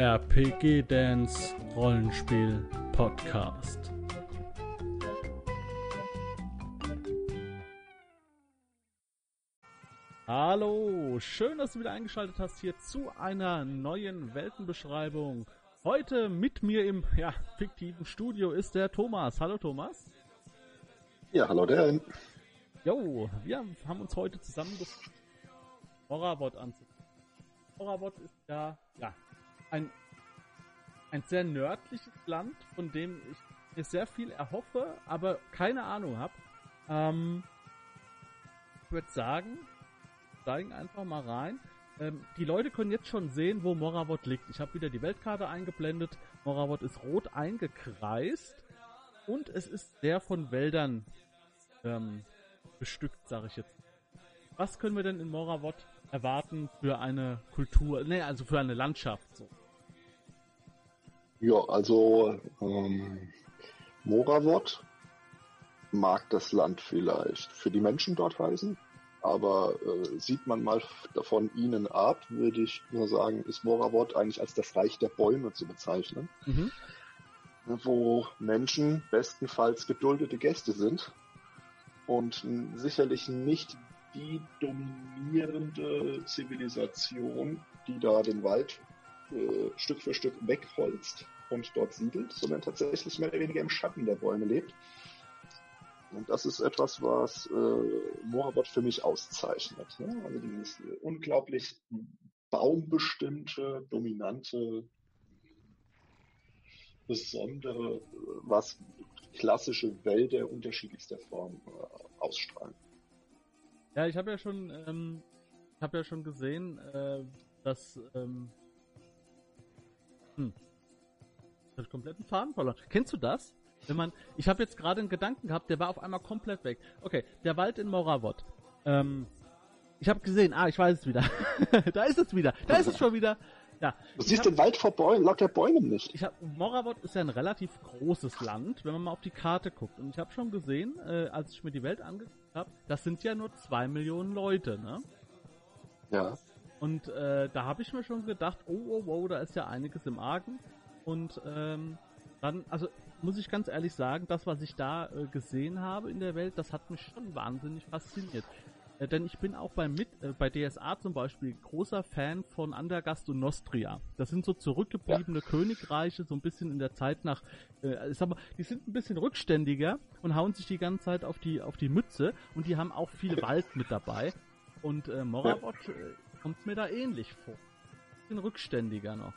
RPG Dance Rollenspiel Podcast. Hallo, schön, dass du wieder eingeschaltet hast hier zu einer neuen Weltenbeschreibung. Heute mit mir im ja, fiktiven Studio ist der Thomas. Hallo Thomas. Ja, hallo Dan. Jo, wir haben uns heute zusammengefunden, Moravot anzugucken. Moravot ist ja, ja ein, ein sehr nördliches Land, von dem ich mir sehr viel erhoffe, aber keine Ahnung habe. Ähm, ich würde sagen, steigen einfach mal rein. Ähm, die Leute können jetzt schon sehen, wo Moravot liegt. Ich habe wieder die Weltkarte eingeblendet. Moravot ist rot eingekreist und es ist sehr von Wäldern ähm, bestückt, sage ich jetzt. Was können wir denn in Moravot erwarten für eine Kultur, ne, also für eine Landschaft so? Ja, also ähm, Moravot mag das Land vielleicht für die Menschen dort heißen, aber äh, sieht man mal von ihnen ab, würde ich nur sagen, ist Moravot eigentlich als das Reich der Bäume zu bezeichnen, mhm. wo Menschen bestenfalls geduldete Gäste sind und sicherlich nicht die dominierende Zivilisation, die da den Wald äh, Stück für Stück wegholzt und dort siedelt, sondern tatsächlich mehr oder weniger im Schatten der Bäume lebt. Und das ist etwas, was äh, Moravot für mich auszeichnet. Ne? Also dieses unglaublich baumbestimmte, dominante, besondere, was klassische Wälder unterschiedlichster Form äh, ausstrahlen. Ja, ich habe ja schon, ähm, ich habe ja schon gesehen, äh, dass ähm, hm, ich habe kompletten Faden verloren. Kennst du das? Wenn man, ich habe jetzt gerade einen Gedanken gehabt, der war auf einmal komplett weg. Okay, der Wald in Moravot. Ähm, ich habe gesehen, ah, ich weiß es wieder. da ist es wieder. Da ist es schon wieder. Ja. Du siehst hab, den Wald vor Bäumen, laut der Bäumen nicht. Ich hab, Moravot ist ja ein relativ großes Land, wenn man mal auf die Karte guckt. Und ich habe schon gesehen, äh, als ich mir die Welt angeguckt habe, das sind ja nur zwei Millionen Leute, ne? Ja. Und äh, da habe ich mir schon gedacht, oh, oh, oh, da ist ja einiges im Argen. Und ähm, dann, also muss ich ganz ehrlich sagen, das, was ich da äh, gesehen habe in der Welt, das hat mich schon wahnsinnig fasziniert. Äh, denn ich bin auch bei, Mit, äh, bei DSA zum Beispiel großer Fan von Andergast und Nostria. Das sind so zurückgebliebene ja. Königreiche, so ein bisschen in der Zeit nach, äh, ich sag mal, die sind ein bisschen rückständiger und hauen sich die ganze Zeit auf die, auf die Mütze und die haben auch viel Wald mit dabei. Und äh, Moravot ja. Äh, kommt mir da ähnlich vor. Bisschen rückständiger noch.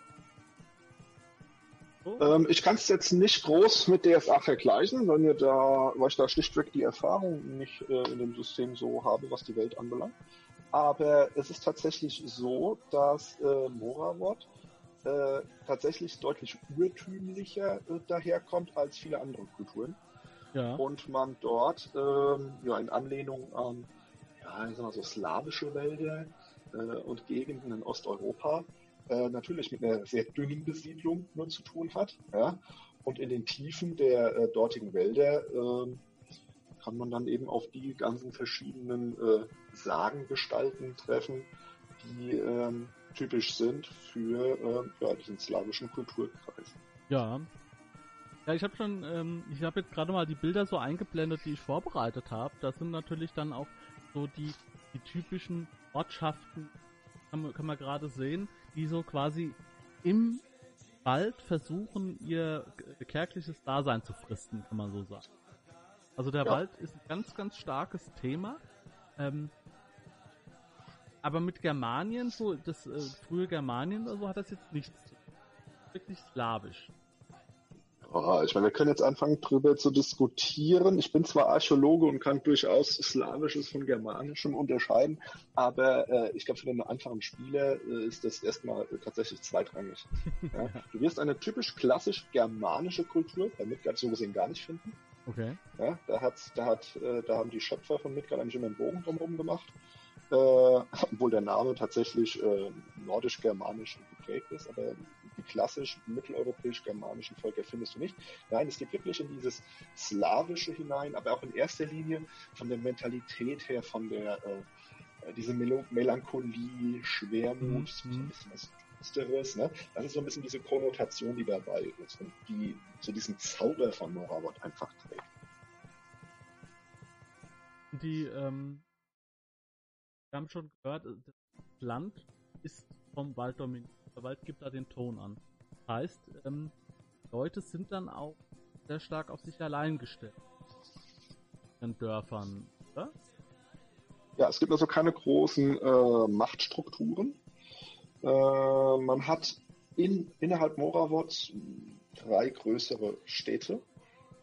Oh. Ähm, ich kann es jetzt nicht groß mit DSA vergleichen, weil, mir da, weil ich da schlichtweg die Erfahrung nicht äh, in dem System so habe, was die Welt anbelangt. Aber es ist tatsächlich so, dass äh, Moravot äh, tatsächlich deutlich urtümlicher äh, daherkommt als viele andere Kulturen. Ja. Und man dort ähm, ja, in Anlehnung an ja, ich sag mal so slawische Wälder und Gegenden in Osteuropa äh, natürlich mit einer sehr dünnen Besiedlung nur zu tun hat. Ja? Und in den Tiefen der äh, dortigen Wälder äh, kann man dann eben auf die ganzen verschiedenen äh, Sagengestalten treffen, die ähm, typisch sind für äh, ja, diesen slawischen Kulturkreis. Ja. Ja, ich habe schon, ähm, ich habe jetzt gerade mal die Bilder so eingeblendet, die ich vorbereitet habe. Das sind natürlich dann auch so die, die typischen Ortschaften, kann man, gerade sehen, die so quasi im Wald versuchen, ihr kärgliches Dasein zu fristen, kann man so sagen. Also der ja. Wald ist ein ganz, ganz starkes Thema. Ähm, aber mit Germanien, so das äh, frühe Germanien oder so, hat das jetzt nichts zu tun. Wirklich slawisch. Oh, ich meine, wir können jetzt anfangen, darüber zu diskutieren. Ich bin zwar Archäologe und kann durchaus Slawisches von Germanischem unterscheiden, aber äh, ich glaube, für den einfachen Spieler äh, ist das erstmal äh, tatsächlich zweitrangig. ja? Du wirst eine typisch klassisch germanische Kultur bei Midgard so gesehen gar nicht finden. Okay. Ja, da, hat, da, hat, äh, da haben die Schöpfer von Midgard eigentlich immer einen Bogen drumherum gemacht. Äh, obwohl der Name tatsächlich äh, nordisch-germanisch geprägt ist, aber die klassisch mitteleuropäisch-germanischen Völker findest du nicht. Nein, es geht wirklich in dieses Slawische hinein, aber auch in erster Linie von der Mentalität her, von der äh, diese Mel Melancholie, Schwermut, mhm. so ein bisschen was Monströs. Ne? Das ist so ein bisschen diese Konnotation, die dabei ist und die so diesen Zauber von Moravot einfach trägt. Die, ähm, wir haben schon gehört, äh, das Land ist vom Wald dominiert. Der Wald gibt da den Ton an. Heißt, ähm, Leute sind dann auch sehr stark auf sich allein gestellt. In Dörfern, oder? Ja, es gibt also keine großen äh, Machtstrukturen. Äh, man hat in, innerhalb Moravot drei größere Städte,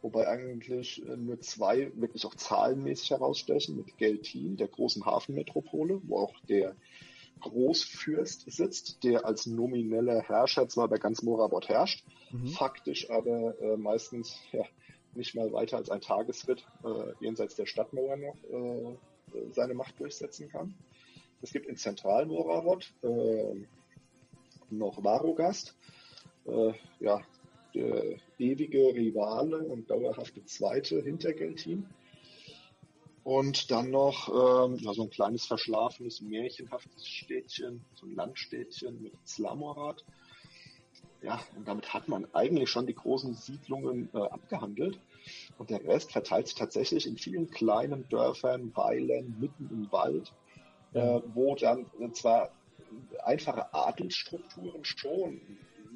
wobei eigentlich äh, nur zwei wirklich auch zahlenmäßig herausstechen, mit Geltin, der großen Hafenmetropole, wo auch der Großfürst sitzt, der als nomineller Herrscher zwar bei ganz Moravot herrscht, mhm. faktisch aber äh, meistens ja, nicht mal weiter als ein Tagesritt äh, jenseits der Stadtmauer noch äh, seine Macht durchsetzen kann. Es gibt in Zentralmoravot äh, noch Varogast, äh, ja, der ewige Rivale und dauerhafte Zweite hinter Geltin. Und dann noch ähm, ja, so ein kleines verschlafenes, märchenhaftes Städtchen, so ein Landstädtchen mit Slamorat. Ja, und damit hat man eigentlich schon die großen Siedlungen äh, abgehandelt. Und der Rest verteilt sich tatsächlich in vielen kleinen Dörfern, Weilen, mitten im Wald, äh, wo dann zwar einfache Adelsstrukturen schon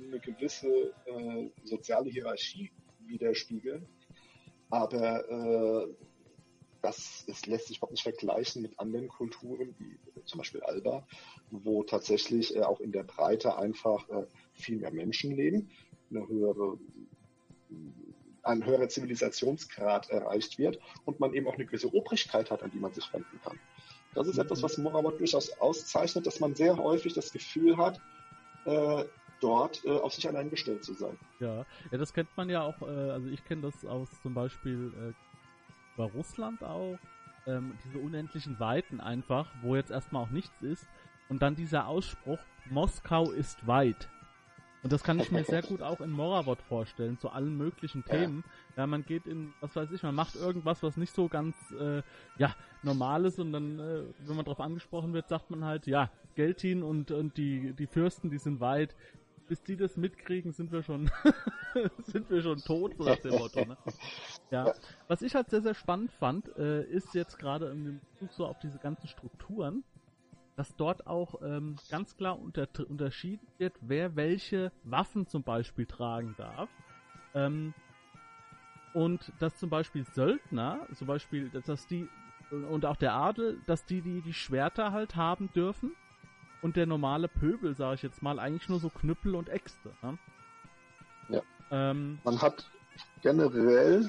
eine gewisse äh, soziale Hierarchie widerspiegeln, aber äh, das es lässt sich überhaupt nicht vergleichen mit anderen Kulturen, wie zum Beispiel Alba, wo tatsächlich äh, auch in der Breite einfach äh, viel mehr Menschen leben, eine höhere ein höherer Zivilisationsgrad erreicht wird und man eben auch eine gewisse Obrigkeit hat, an die man sich wenden kann. Das ist etwas, was Morawat durchaus auszeichnet, dass man sehr häufig das Gefühl hat, äh, dort äh, auf sich allein gestellt zu sein. Ja, ja, das kennt man ja auch, äh, also ich kenne das aus zum Beispiel bei Russland auch, ähm, diese unendlichen Weiten einfach, wo jetzt erstmal auch nichts ist und dann dieser Ausspruch, Moskau ist weit. Und das kann ich mir sehr gut auch in Moravot vorstellen, zu allen möglichen Themen. Ja. ja. man geht in, was weiß ich, man macht irgendwas, was nicht so ganz, äh, ja, normal ist und dann, äh, wenn man darauf angesprochen wird, sagt man halt, ja, Geltin und, und die, die Fürsten, die sind weit. Bis die das mitkriegen, sind wir schon, sind wir schon tot, so nach dem Motto, ne? Ja. Was ich halt sehr, sehr spannend fand, äh, ist jetzt gerade im Bezug so auf diese ganzen Strukturen, dass dort auch ähm, ganz klar unter, unterschieden wird, wer welche Waffen zum Beispiel tragen darf. Ähm, und dass zum Beispiel Söldner, zum Beispiel, dass die und auch der Adel, dass die die, die Schwerter halt haben dürfen und der normale Pöbel, sage ich jetzt mal, eigentlich nur so Knüppel und Äxte. Ne? Ja. Ähm, Man hat generell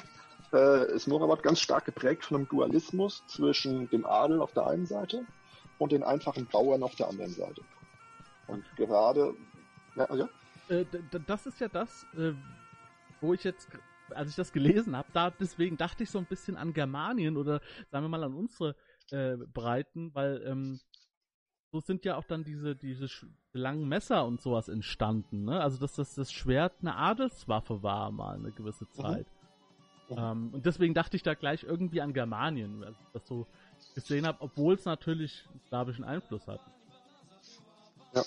äh, ist Morabat ganz stark geprägt von einem Dualismus zwischen dem Adel auf der einen Seite und den einfachen Bauern auf der anderen Seite. Und gerade, ja, ja? Äh, das ist ja das, äh, wo ich jetzt, als ich das gelesen habe, da deswegen dachte ich so ein bisschen an Germanien oder sagen wir mal an unsere äh, Breiten, weil ähm, so sind ja auch dann diese diese langen Messer und sowas entstanden, ne? Also dass das das Schwert eine Adelswaffe war mal eine gewisse mhm. Zeit. Mhm. Ähm, und deswegen dachte ich da gleich irgendwie an Germanien, also das so gesehen habe, obwohl es natürlich slawischen Einfluss hat. Ja.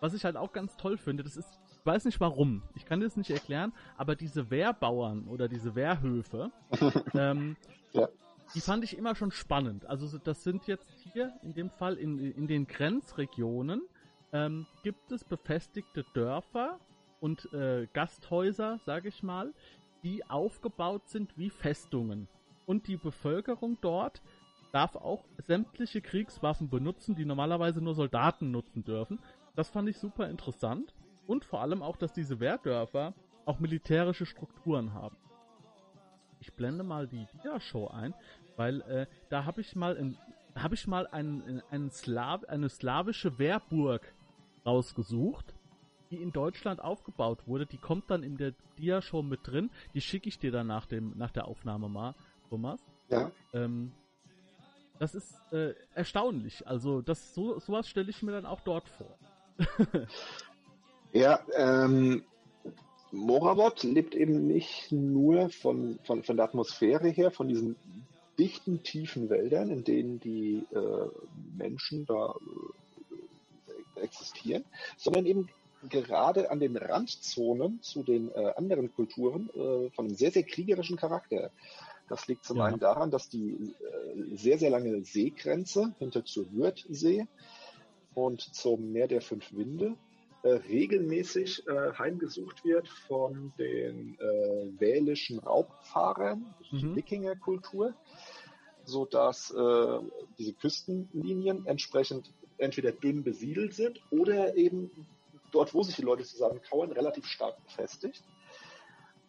Was ich halt auch ganz toll finde, das ist, ich weiß nicht warum, ich kann das nicht erklären, aber diese Wehrbauern oder diese Wehrhöfe, ähm, ja. Die fand ich immer schon spannend. Also das sind jetzt hier in dem Fall in, in den Grenzregionen ähm, gibt es befestigte Dörfer und äh, Gasthäuser, sage ich mal, die aufgebaut sind wie Festungen. Und die Bevölkerung dort darf auch sämtliche Kriegswaffen benutzen, die normalerweise nur Soldaten nutzen dürfen. Das fand ich super interessant. Und vor allem auch, dass diese Wehrdörfer auch militärische Strukturen haben. Ich blende mal die Dia-Show ein, weil äh, da habe ich mal in, habe ich mal einen, einen Slav, eine slawische Wehrburg rausgesucht, die in Deutschland aufgebaut wurde. Die kommt dann in der Dia-Show mit drin. Die schicke ich dir dann nach dem nach der Aufnahme mal, Thomas. Ja. Ähm, das ist äh, erstaunlich. Also das so sowas stelle ich mir dann auch dort vor. ja, ähm, Moravot lebt eben nicht nur von, von, von der Atmosphäre her, von diesen dichten, tiefen Wäldern, in denen die äh, Menschen da äh, existieren, sondern eben gerade an den Randzonen zu den äh, anderen Kulturen äh, von einem sehr, sehr kriegerischen Charakter. Das liegt zum ja. einen daran, dass die äh, sehr, sehr lange Seegrenze hinter zur Würthsee und zum Meer der Fünf Winde äh, regelmäßig äh, heimgesucht wird von den äh, wälischen Raubfahrern, mhm. die Wikingerkultur, so dass äh, diese Küstenlinien entsprechend entweder dünn besiedelt sind oder eben dort, wo sich die Leute zusammenkauern, relativ stark befestigt.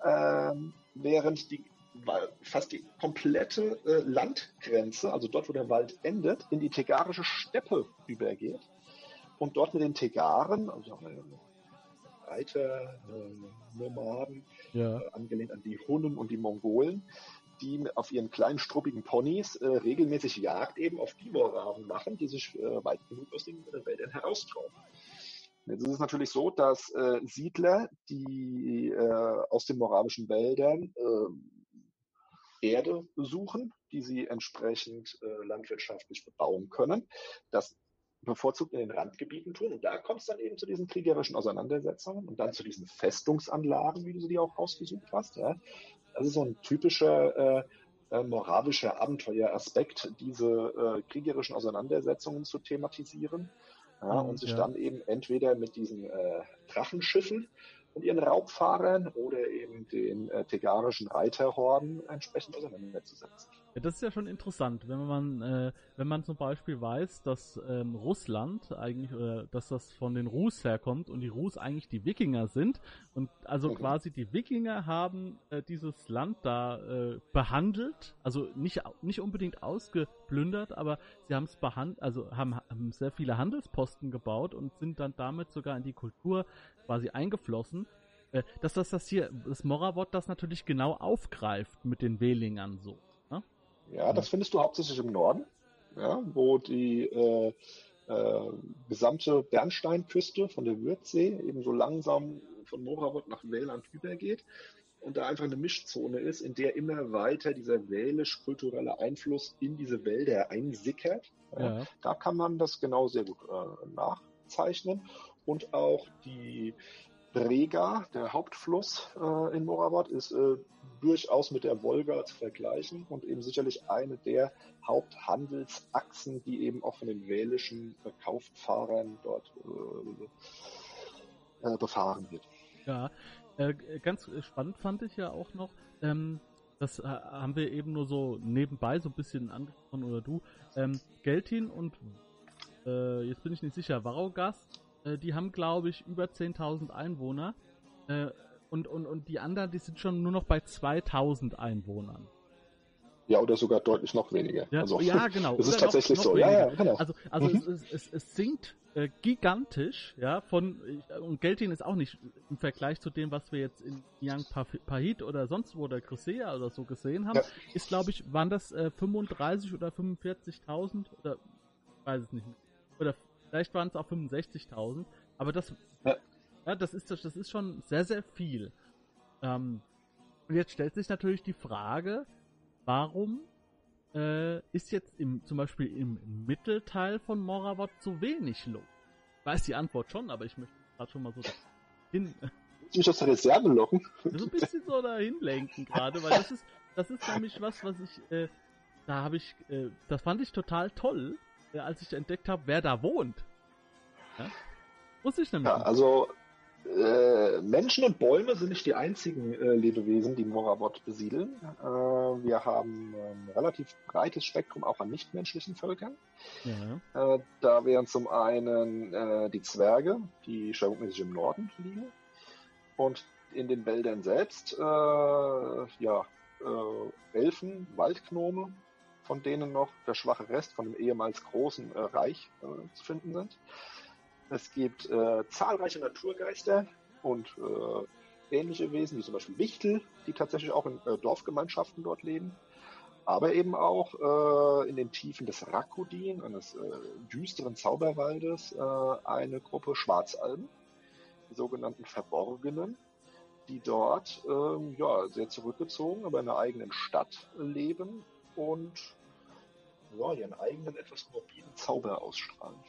Ähm, während die fast die komplette äh, Landgrenze, also dort, wo der Wald endet, in die tegarische Steppe übergeht und dort mit den Tegaren, also Reiter, äh, Nomaden, ja. äh, angelehnt an die Hunnen und die Mongolen, die auf ihren kleinen struppigen Ponys äh, regelmäßig Jagd eben auf die Moraven machen, die sich äh, weit genug aus den äh, Wäldern heraustrauen. Jetzt ist es natürlich so, dass äh, Siedler, die aus den moravischen Wäldern Erde suchen, die sie entsprechend landwirtschaftlich bebauen können, das bevorzugt in den Randgebieten tun. Und da kommt es dann eben zu diesen kriegerischen Auseinandersetzungen und dann zu diesen Festungsanlagen, wie du sie dir auch ausgesucht hast. Ja. Das ist so ein typischer äh, äh, moravischer Abenteueraspekt, diese äh, kriegerischen Auseinandersetzungen zu thematisieren ja, und sich ja. dann eben entweder mit diesen äh, Drachenschiffen und ihren Raubfahrern oder eben den äh, tegarischen Reiterhorden entsprechend auseinanderzusetzen. Das ist ja schon interessant, wenn man, äh, wenn man zum Beispiel weiß, dass ähm, Russland eigentlich, oder dass das von den Rus herkommt und die Rus eigentlich die Wikinger sind und also mhm. quasi die Wikinger haben äh, dieses Land da äh, behandelt, also nicht nicht unbedingt ausgeplündert, aber sie haben es behandelt, also haben, haben sehr viele Handelsposten gebaut und sind dann damit sogar in die Kultur quasi eingeflossen äh, dass das, das hier, das Moravot das natürlich genau aufgreift mit den Wählingern so. Ja, das findest du hauptsächlich im Norden, ja, wo die äh, äh, gesamte Bernsteinküste von der Würzsee eben so langsam von Moravot nach Wähland übergeht und da einfach eine Mischzone ist, in der immer weiter dieser wählisch-kulturelle Einfluss in diese Wälder einsickert. Ja. Da kann man das genau sehr gut äh, nachzeichnen und auch die Brega, der Hauptfluss äh, in Moravot, ist äh, durchaus mit der Wolga zu vergleichen und eben sicherlich eine der Haupthandelsachsen, die eben auch von den wälischen Kauftfahrern dort äh, äh, befahren wird. Ja, äh, ganz spannend fand ich ja auch noch, ähm, das äh, haben wir eben nur so nebenbei so ein bisschen angesprochen oder du, ähm, Geltin und äh, jetzt bin ich nicht sicher, Varogast, äh, die haben glaube ich über 10.000 Einwohner. Äh, und, und, und die anderen, die sind schon nur noch bei 2000 Einwohnern. Ja, oder sogar deutlich noch weniger. Ja, also, ja genau. Es ist tatsächlich noch, noch so. Ja, ja, genau. Also, also mhm. es, es, es sinkt äh, gigantisch, ja, von, und Geltin ist auch nicht im Vergleich zu dem, was wir jetzt in Yang Pahit oder sonst wo oder Cresea oder so gesehen haben, ja. ist, glaube ich, waren das äh, 35 oder 45.000 oder, weiß es nicht, oder vielleicht waren es auch 65.000, aber das, ja. Ja, das ist das ist schon sehr, sehr viel. Ähm, und jetzt stellt sich natürlich die Frage, warum äh, ist jetzt im, zum Beispiel im Mittelteil von Moravot so wenig los? Ich weiß die Antwort schon, aber ich möchte gerade schon mal so hin. mich aus der Reserve locken? So ein bisschen so dahin lenken gerade, weil das ist, das ist nämlich was, was ich, äh, da habe ich, äh, das fand ich total toll, äh, als ich entdeckt habe, wer da wohnt. Ja? Wusste ich nämlich. Ja, also äh, Menschen und Bäume sind nicht die einzigen äh, Lebewesen, die Moravot besiedeln. Äh, wir haben ein relativ breites Spektrum auch an nichtmenschlichen Völkern. Ja. Äh, da wären zum einen äh, die Zwerge, die schwerpunktmäßig im Norden liegen. Und in den Wäldern selbst, ja, Elfen, Waldgnome, von denen noch der schwache Rest von dem ehemals großen Reich zu finden sind. Es gibt äh, zahlreiche Naturgeister und äh, ähnliche Wesen, wie zum Beispiel Wichtel, die tatsächlich auch in äh, Dorfgemeinschaften dort leben. Aber eben auch äh, in den Tiefen des Rakudin, eines äh, düsteren Zauberwaldes, äh, eine Gruppe Schwarzalben, die sogenannten Verborgenen, die dort ähm, ja, sehr zurückgezogen, aber in einer eigenen Stadt leben und ja, ihren eigenen etwas morbiden Zauber ausstrahlen.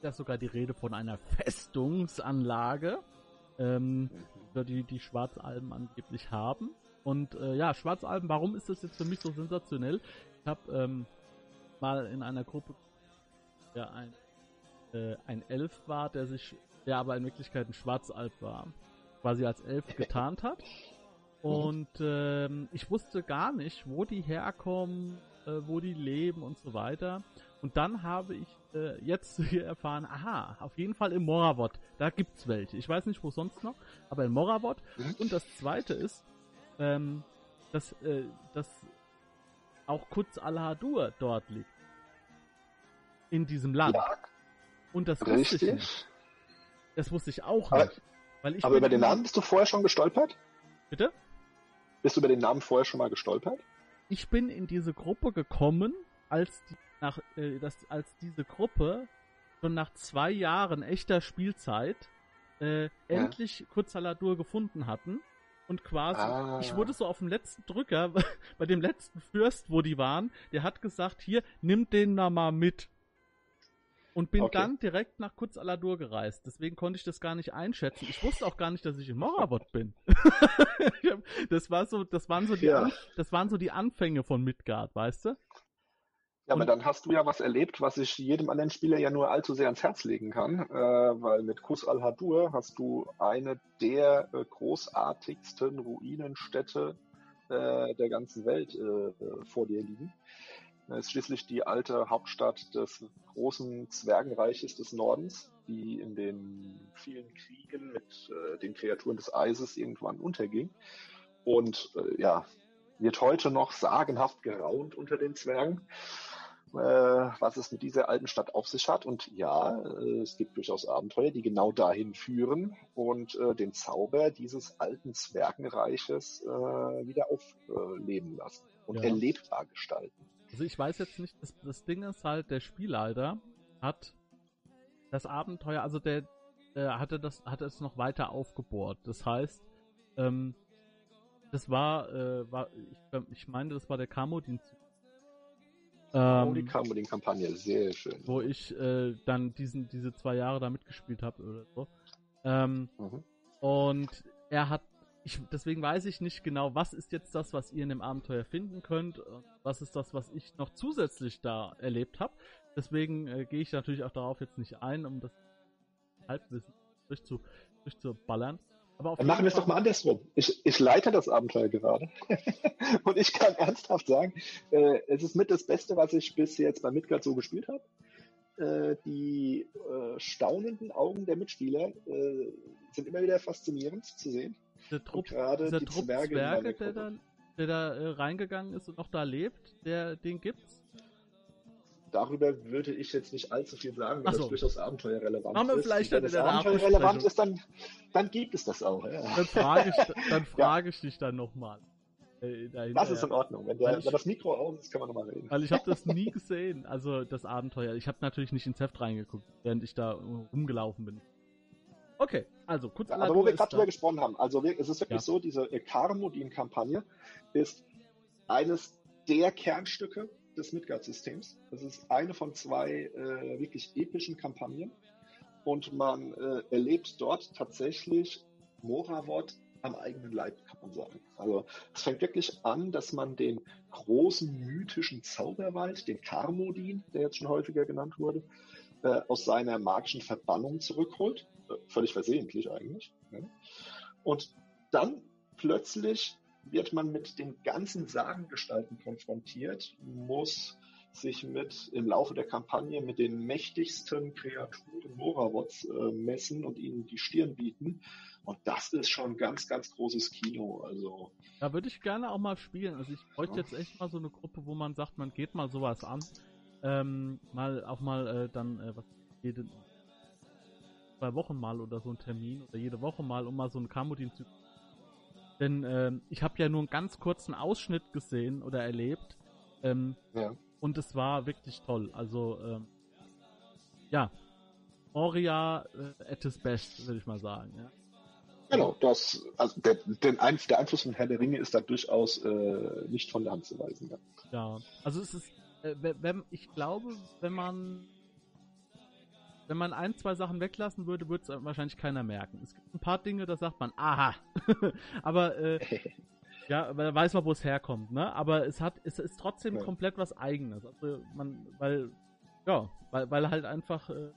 In, ja sogar die Rede von einer Festungsanlage, ähm, mhm. die die Schwarzalben angeblich haben. Und äh, ja, Schwarzalben, warum ist das jetzt für mich so sensationell? Ich habe ähm, mal in einer Gruppe, der ein, äh, ein Elf war, der sich, der aber in Wirklichkeit ein Schwarzalb war, quasi als Elf getarnt hat. Und ähm, ich wusste gar nicht, wo die herkommen, äh, wo die leben und so weiter. Und dann habe ich äh, jetzt hier erfahren, aha, auf jeden Fall im Moravot, da gibt's welche. Ich weiß nicht, wo sonst noch, aber in Moravot. Mhm. Und das zweite ist, ähm, dass, äh, dass auch Kutz al-Hadur dort liegt. In diesem Land. Ja. Und das Richtig. wusste ich nicht. Das wusste ich auch aber, nicht. Weil ich aber über den Namen bist du vorher schon gestolpert? Bitte? Bist du über den Namen vorher schon mal gestolpert? Ich bin in diese Gruppe gekommen, als die, nach, äh, das, als diese Gruppe schon nach zwei Jahren echter Spielzeit äh, ja. endlich Kurzaladur gefunden hatten. Und quasi, ah. ich wurde so auf dem letzten Drücker, bei dem letzten Fürst, wo die waren, der hat gesagt, hier, nimm den da mal mit. Und bin okay. dann direkt nach Kutz Aladur gereist. Deswegen konnte ich das gar nicht einschätzen. Ich wusste auch gar nicht, dass ich in Moravot bin. das war so, das waren so die, ja. Das waren so die Anfänge von Midgard, weißt du? Ja, aber dann hast du ja was erlebt, was ich jedem anderen Spieler ja nur allzu sehr ans Herz legen kann, äh, weil mit Kus al-Hadur hast du eine der äh, großartigsten Ruinenstädte äh, der ganzen Welt äh, äh, vor dir liegen. Das ist schließlich die alte Hauptstadt des großen Zwergenreiches des Nordens, die in den vielen Kriegen mit äh, den Kreaturen des Eises irgendwann unterging. Und ja, wird heute noch sagenhaft geraunt unter den Zwergen äh, was es mit dieser alten Stadt auf sich hat. Und ja, äh, es gibt durchaus Abenteuer, die genau dahin führen und äh, den Zauber dieses alten Zwergenreiches äh, wieder aufleben lassen und ja. erlebbar gestalten. Also ich weiß jetzt nicht, das, das Ding ist halt, der Spielleiter hat das Abenteuer, also der, der hatte das, hatte es noch weiter aufgebohrt. Das heißt, ähm, das war, äh, war ich, ich meine, das war der Kamodin-Zug ähm, die Camoling-Kampagne, sehr schön. Wo ich äh, dann diesen, diese zwei Jahre da mitgespielt habe oder so. Ähm, mhm. Und er hat, ich, deswegen weiß ich nicht genau, was ist jetzt das, was ihr in dem Abenteuer finden könnt, was ist das, was ich noch zusätzlich da erlebt habe. Deswegen äh, gehe ich natürlich auch darauf jetzt nicht ein, um das Halbwissen durchzu, durchzuballern. Aber Dann machen wir es doch mal andersrum. Ich, ich leite das Abenteuer gerade. und ich kann ernsthaft sagen, äh, es ist mit das Beste, was ich bis jetzt bei Midgard so gespielt habe. Äh, die äh, staunenden Augen der Mitspieler äh, sind immer wieder faszinierend zu sehen. Der Trupp, gerade die Trupp Zwerge, Zwerge der, da, der da äh, reingegangen ist und noch da lebt, der, den gibt's? Darüber würde ich jetzt nicht allzu viel sagen, weil so. das durchaus abenteuerrelevant Machen wir ist. vielleicht wenn das abenteuerrelevant ist, dann, dann gibt es das auch. Ja. Dann frage ich, dann frage ich dich dann nochmal. Äh, das ist in Ordnung. Wenn, der, ich, wenn das Mikro aus ist, kann man nochmal reden. Weil ich habe das nie gesehen, also das Abenteuer. Ich habe natürlich nicht ins Heft reingeguckt, während ich da rumgelaufen bin. Okay, also kurz. Ja, aber wo wir gerade drüber gesprochen haben, also es ist wirklich ja. so, diese Karmodin-Kampagne ist eines der Kernstücke des Midgard-Systems. Das ist eine von zwei äh, wirklich epischen Kampagnen. Und man äh, erlebt dort tatsächlich Moravot am eigenen Leib, kann man sagen. Also es fängt wirklich an, dass man den großen mythischen Zauberwald, den Karmodin, der jetzt schon häufiger genannt wurde, äh, aus seiner magischen Verbannung zurückholt. Äh, völlig versehentlich eigentlich. Ja. Und dann plötzlich wird man mit den ganzen Sagengestalten konfrontiert, muss sich mit im Laufe der Kampagne mit den mächtigsten Kreaturen Moravots äh, messen und ihnen die Stirn bieten. Und das ist schon ganz, ganz großes Kino. Also da würde ich gerne auch mal spielen. Also ich bräuchte ja. jetzt echt mal so eine Gruppe, wo man sagt, man geht mal sowas an. Ähm, mal auch mal äh, dann äh, was jede zwei Wochen mal oder so ein Termin oder jede Woche mal, um mal so ein Kamodin zu denn ähm, ich habe ja nur einen ganz kurzen Ausschnitt gesehen oder erlebt. Ähm, ja. Und es war wirklich toll. Also, ähm, ja. Oria äh, at his best, würde ich mal sagen. Ja. Genau, das, also der, der, Einf der Einfluss von Herr der Ringe ist da durchaus äh, nicht von der Hand zu weisen. Ja, ja. also es ist, äh, wenn, ich glaube, wenn man wenn man ein, zwei Sachen weglassen würde, würde es wahrscheinlich keiner merken. Es gibt ein paar Dinge, da sagt man, aha. aber äh, ja, weil da weiß man, wo es herkommt, ne? Aber es hat, es ist trotzdem ja. komplett was Eigenes. Also man, weil, ja, weil, weil halt einfach, äh,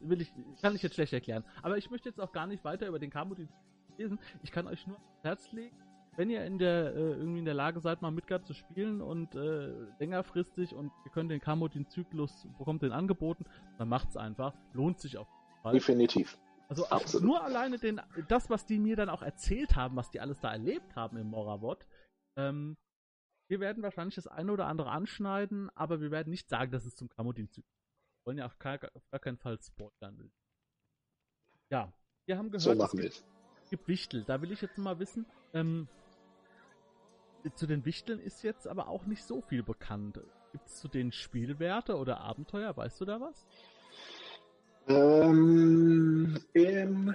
will ich, kann ich jetzt schlecht erklären. Aber ich möchte jetzt auch gar nicht weiter über den Kamodi lesen. Ich kann euch nur ans Herz legen, wenn ihr in der äh, irgendwie in der Lage seid, mal Midgard zu spielen und äh, längerfristig und ihr könnt den Kamodin-Zyklus, bekommt den angeboten, dann macht's einfach. Lohnt sich auf jeden Fall. Definitiv. Also Absolut. nur alleine den, das, was die mir dann auch erzählt haben, was die alles da erlebt haben im Moravot, ähm, wir werden wahrscheinlich das eine oder andere anschneiden, aber wir werden nicht sagen, dass es zum Kamodin-Zyklus. Wir wollen ja auf gar, auf gar keinen Fall spoilern. Ja, wir haben gehört, so machen es gibt Wichtel. Da will ich jetzt mal wissen, ähm, zu den Wichteln ist jetzt aber auch nicht so viel bekannt. Gibt es zu den Spielwerte oder Abenteuer? Weißt du da was? Ähm, Im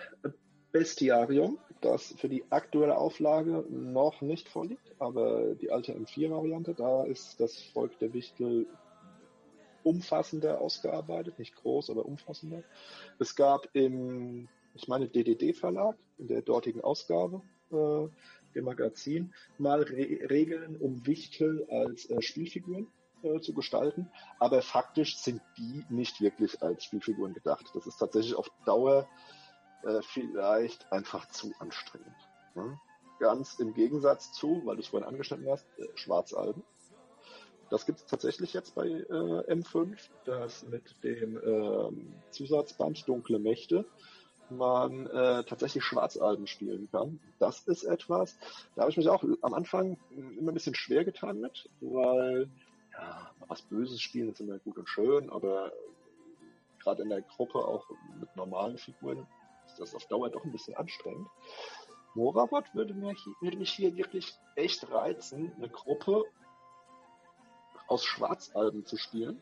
Bestiarium, das für die aktuelle Auflage noch nicht vorliegt, aber die alte M4-Variante, da ist das Volk der Wichtel umfassender ausgearbeitet, nicht groß, aber umfassender. Es gab im, ich meine, DDD-Verlag, in der dortigen Ausgabe, äh, dem Magazin, mal Re Regeln, um Wichtel als äh, Spielfiguren äh, zu gestalten. Aber faktisch sind die nicht wirklich als Spielfiguren gedacht. Das ist tatsächlich auf Dauer äh, vielleicht einfach zu anstrengend. Ne? Ganz im Gegensatz zu, weil du es vorhin angeschnitten hast, äh, Schwarzalben. Das gibt es tatsächlich jetzt bei äh, M5, das mit dem ähm, Zusatzband Dunkle Mächte man äh, tatsächlich Schwarzalben spielen kann. Das ist etwas, da habe ich mich auch am Anfang immer ein bisschen schwer getan mit, weil ja, was Böses spielen ist immer gut und schön, aber gerade in der Gruppe auch mit normalen Figuren ist das auf Dauer doch ein bisschen anstrengend. Moravot würde, würde mich hier wirklich echt reizen, eine Gruppe aus Schwarzalben zu spielen,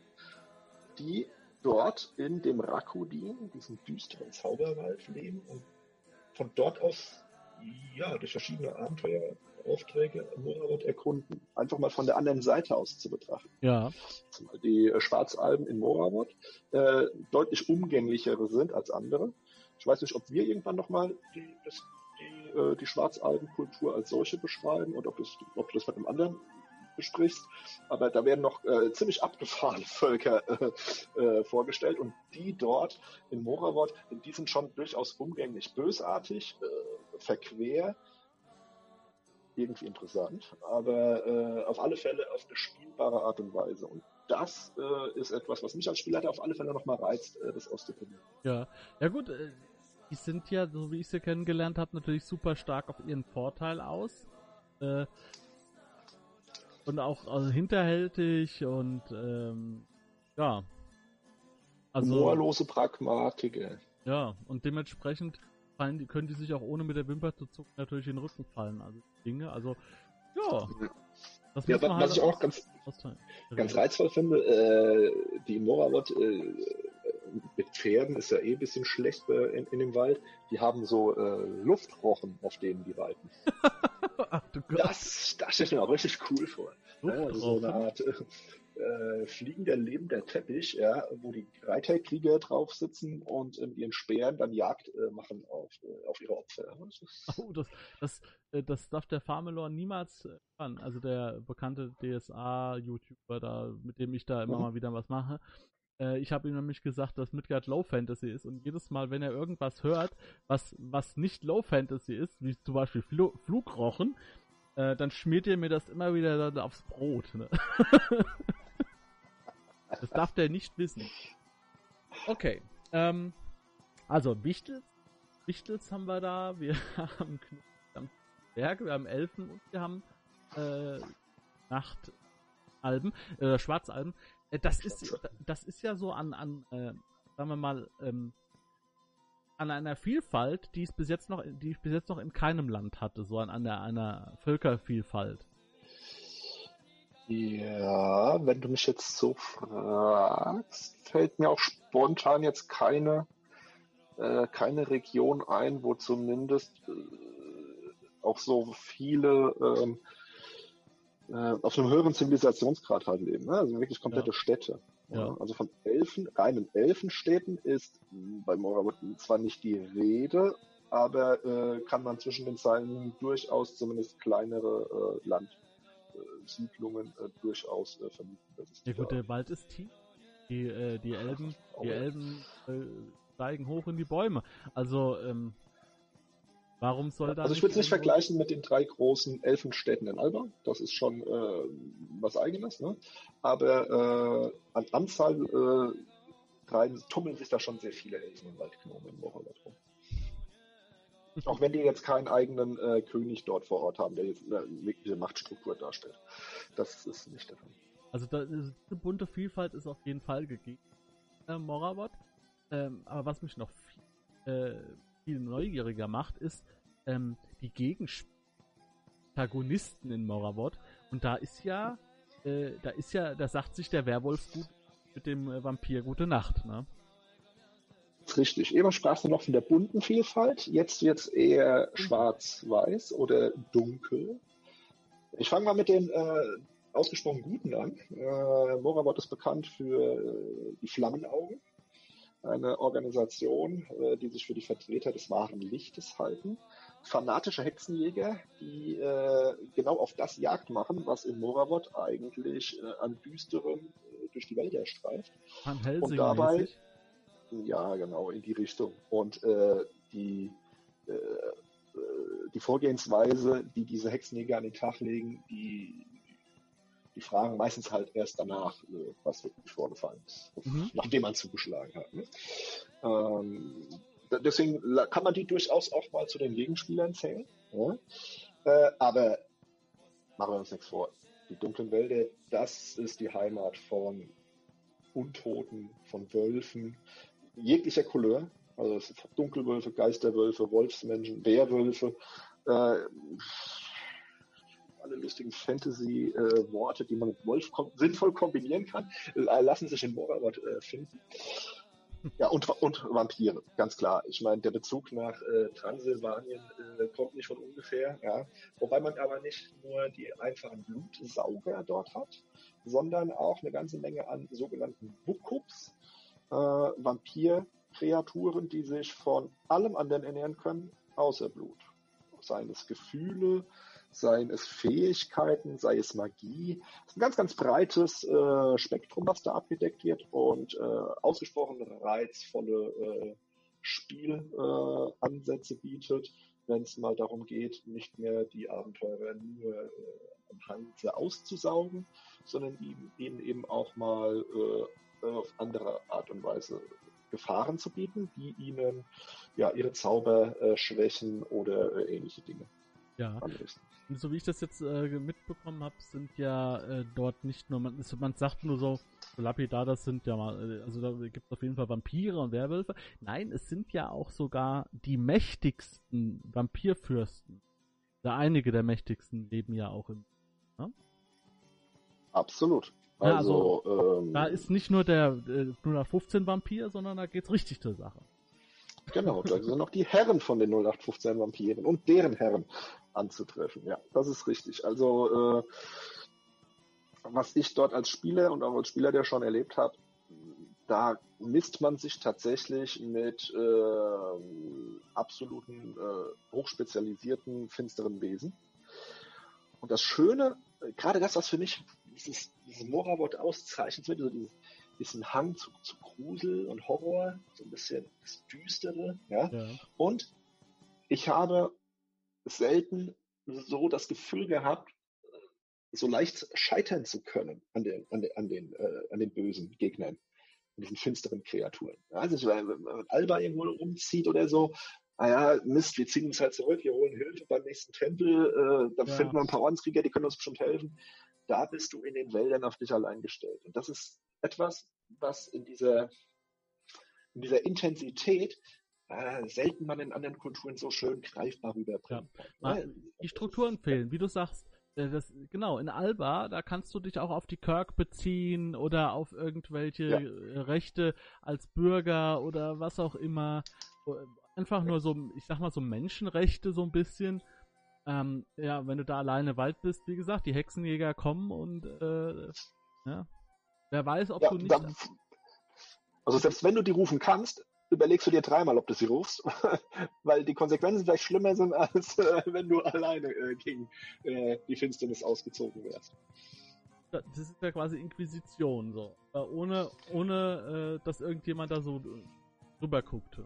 die dort in dem Rakudin, diesem düsteren Zauberwald leben und von dort aus ja, durch verschiedene Abenteueraufträge Moravot erkunden. Einfach mal von der anderen Seite aus zu betrachten. Ja. Die äh, Schwarzalben in Moravot äh, deutlich umgänglichere sind als andere. Ich weiß nicht, ob wir irgendwann nochmal die, das, die, äh, die Schwarzalbenkultur als solche beschreiben und ob, das, ob du das mit einem anderen besprichst. Aber da werden noch äh, ziemlich abgefahrene Völker äh, äh, vorgestellt und die dort in Moravot, die sind schon durchaus umgänglich bösartig, äh, verquer, irgendwie interessant, aber äh, auf alle Fälle auf eine spielbare Art und Weise. Und das äh, ist etwas, was mich als Spieler auf alle Fälle nochmal reizt, das auszuprobieren. Ja, ja gut, die sind ja, so wie ich sie kennengelernt habe, natürlich super stark auf ihren Vorteil aus. Äh, und auch also hinterhältig und ähm, ja. Also humorlose Pragmatiker. Ja, und dementsprechend fallen die, können die sich auch ohne mit der Wimper zu zucken natürlich in den Rücken fallen. Also Dinge, also ja. Das ja, was, halt ich auch ganz, ganz reizvoll finde, äh, die Moravot äh, mit Pferden ist ja eh ein bisschen schlecht in, in dem Wald. Die haben so äh, Luftrochen, auf denen die reiten. Ach, das, das stelle ich mir auch richtig cool vor. Ja, so eine Art äh, fliegender lebender Teppich, ja, wo die Reiterkrieger drauf sitzen und in ihren Speeren dann Jagd äh, machen auf, äh, auf ihre Opfer. Oh, das, das, äh, das darf der Farmelor niemals hören. Also der bekannte DSA-YouTuber da, mit dem ich da immer mhm. mal wieder was mache. Äh, ich habe ihm nämlich gesagt, dass Midgard Low Fantasy ist und jedes Mal, wenn er irgendwas hört, was, was nicht Low Fantasy ist, wie zum Beispiel Fl Flugrochen, äh, dann schmiert er mir das immer wieder aufs Brot. Ne? das darf der nicht wissen. Okay. Ähm, also Wichtels, Wichtels haben wir da, wir haben Berge, wir haben Elfen und wir haben äh, Nachtalben, äh, Schwarzalben. Äh, das ist, das ist ja so an, an äh, sagen wir mal, ähm, an einer Vielfalt, die es bis jetzt noch, die ich bis jetzt noch in keinem Land hatte, so an einer, einer Völkervielfalt. Ja, wenn du mich jetzt so fragst, fällt mir auch spontan jetzt keine, äh, keine Region ein, wo zumindest äh, auch so viele ähm, äh, auf einem höheren Zivilisationsgrad halt leben. Ne? Also wirklich komplette ja. Städte. Ja. Also von Elfen, reinen Elfenstädten ist bei Moravut zwar nicht die Rede, aber äh, kann man zwischen den Zeilen durchaus zumindest kleinere äh, Landsiedlungen äh, durchaus äh, vermieten. Ja gut, der Wald ist tief. Die, äh, die Elben, die Elben äh, steigen hoch in die Bäume. Also ähm, Warum soll da. Also ich würde es nicht vergleichen mit den drei großen Elfenstädten in Alba. Das ist schon äh, was eigenes, ne? Aber äh, an Anzahl äh, rein tummeln sich da schon sehr viele Elfen und Waldgnomen im Morabat rum. Auch wenn die jetzt keinen eigenen äh, König dort vor Ort haben, der jetzt eine wirkliche Machtstruktur darstellt. Das ist nicht der Fall. Also da ist, eine bunte Vielfalt ist auf jeden Fall gegeben. Äh, Moravot. Ähm, aber was mich noch viel, äh, viel neugieriger macht, ist ähm, die Gegenprotagonisten in Moravot. Und da ist ja, äh, da ist ja, da sagt sich der Werwolf gut mit dem äh, Vampir gute Nacht, ne? Richtig. Eben sprachst du noch von der bunten Vielfalt. Jetzt wird es eher schwarz-weiß oder dunkel. Ich fange mal mit den äh, ausgesprochen guten an. Äh, Moravot ist bekannt für äh, die Flammenaugen eine Organisation, äh, die sich für die Vertreter des wahren Lichtes halten. Fanatische Hexenjäger, die äh, genau auf das Jagd machen, was in Moravot eigentlich äh, an Düsterem durch die Wälder streift. Und dabei, ja genau, in die Richtung. Und die, die Vorgehensweise, die diese Hexenjäger an den Tag legen, die die fragen meistens halt erst danach, äh, was wirklich vorgefallen ist, mhm. nachdem man zugeschlagen hat. Ne? Ähm, deswegen kann man die durchaus auch mal zu den Gegenspielern zählen. Ja? Äh, aber machen wir uns nichts vor. Die dunklen Wälder, das ist die Heimat von Untoten, von Wölfen, jeglicher Couleur. Also es sind Dunkelwölfe, Geisterwölfe, Wolfsmenschen, Werwölfe. Äh, alle lustigen Fantasy-Worte, die man mit Wolf kom sinnvoll kombinieren kann, äh, lassen sich in Moravot äh, finden. Ja, und, und Vampire, ganz klar. Ich meine, der Bezug nach äh, Transsilvanien äh, kommt nicht von ungefähr, ja. Wobei man aber nicht nur die einfachen Blutsauger dort hat, sondern auch eine ganze Menge an sogenannten Wukups, äh, Vampirkreaturen, die sich von allem anderen ernähren können, außer Blut. Seien es Gefühle, seien es Fähigkeiten, sei es Magie. Es ist ein ganz, ganz breites äh, Spektrum, was da abgedeckt wird und äh, ausgesprochen reizvolle äh, Spielansätze bietet, wenn es mal darum geht, nicht mehr die Abenteurer nur äh, am Handel auszusaugen, sondern ihnen, ihnen eben auch mal äh, auf andere Art und Weise Gefahren zu bieten, die ihnen ja ihre Zauber äh, schwächen oder äh, ähnliche Dinge. Ja. Anrichten so wie ich das jetzt äh, mitbekommen habe, sind ja äh, dort nicht nur, man, ist, man sagt nur so, so lapidar, das sind ja mal, äh, also da gibt es auf jeden Fall Vampire und Werwölfe. Nein, es sind ja auch sogar die mächtigsten Vampirfürsten. Da einige der mächtigsten leben ja auch im. Ne? Absolut. Also, ja, also ähm, da ist nicht nur der äh, 015 Vampir, sondern da geht's richtig zur Sache. Genau, da sind noch die Herren von den 0815 Vampiren und deren Herren anzutreffen. Ja, das ist richtig. Also, äh, was ich dort als Spieler und auch als Spieler, der schon erlebt hat, da misst man sich tatsächlich mit äh, absoluten, äh, hochspezialisierten, finsteren Wesen. Und das Schöne, gerade das, was für mich dieses, dieses Moravot auszeichnet, so dieses, diesen Hang zu, zu Grusel und Horror, so ein bisschen das Düstere, ja. ja. Und ich habe selten so das Gefühl gehabt, so leicht scheitern zu können an den, an den, an den, äh, an den bösen Gegnern, an diesen finsteren Kreaturen. Also wenn, wenn Alba irgendwo umzieht oder so, naja, Mist, wir ziehen uns halt zurück, wir holen Hilfe beim nächsten Tempel, äh, da ja. finden wir ein paar Ordenskrieger, die können uns bestimmt helfen. Da bist du in den Wäldern auf dich allein gestellt. Und das ist etwas, was in dieser, in dieser Intensität äh, selten man in anderen Kulturen so schön greifbar rüberbringt. Ja. Ja, die Strukturen fehlen, wie du sagst. Äh, das, genau, in Alba, da kannst du dich auch auf die Kirk beziehen oder auf irgendwelche ja. Rechte als Bürger oder was auch immer. Einfach nur so, ich sag mal, so Menschenrechte so ein bisschen. Ähm, ja, wenn du da alleine Wald bist, wie gesagt, die Hexenjäger kommen und äh, ja, Wer weiß, ob ja, du nicht. Da, also selbst wenn du die rufen kannst, überlegst du dir dreimal, ob du sie rufst, weil die Konsequenzen vielleicht schlimmer sind, als äh, wenn du alleine äh, gegen äh, die Finsternis ausgezogen wärst. Das ist ja quasi Inquisition, so. Äh, ohne, ohne äh, dass irgendjemand da so drüber guckt.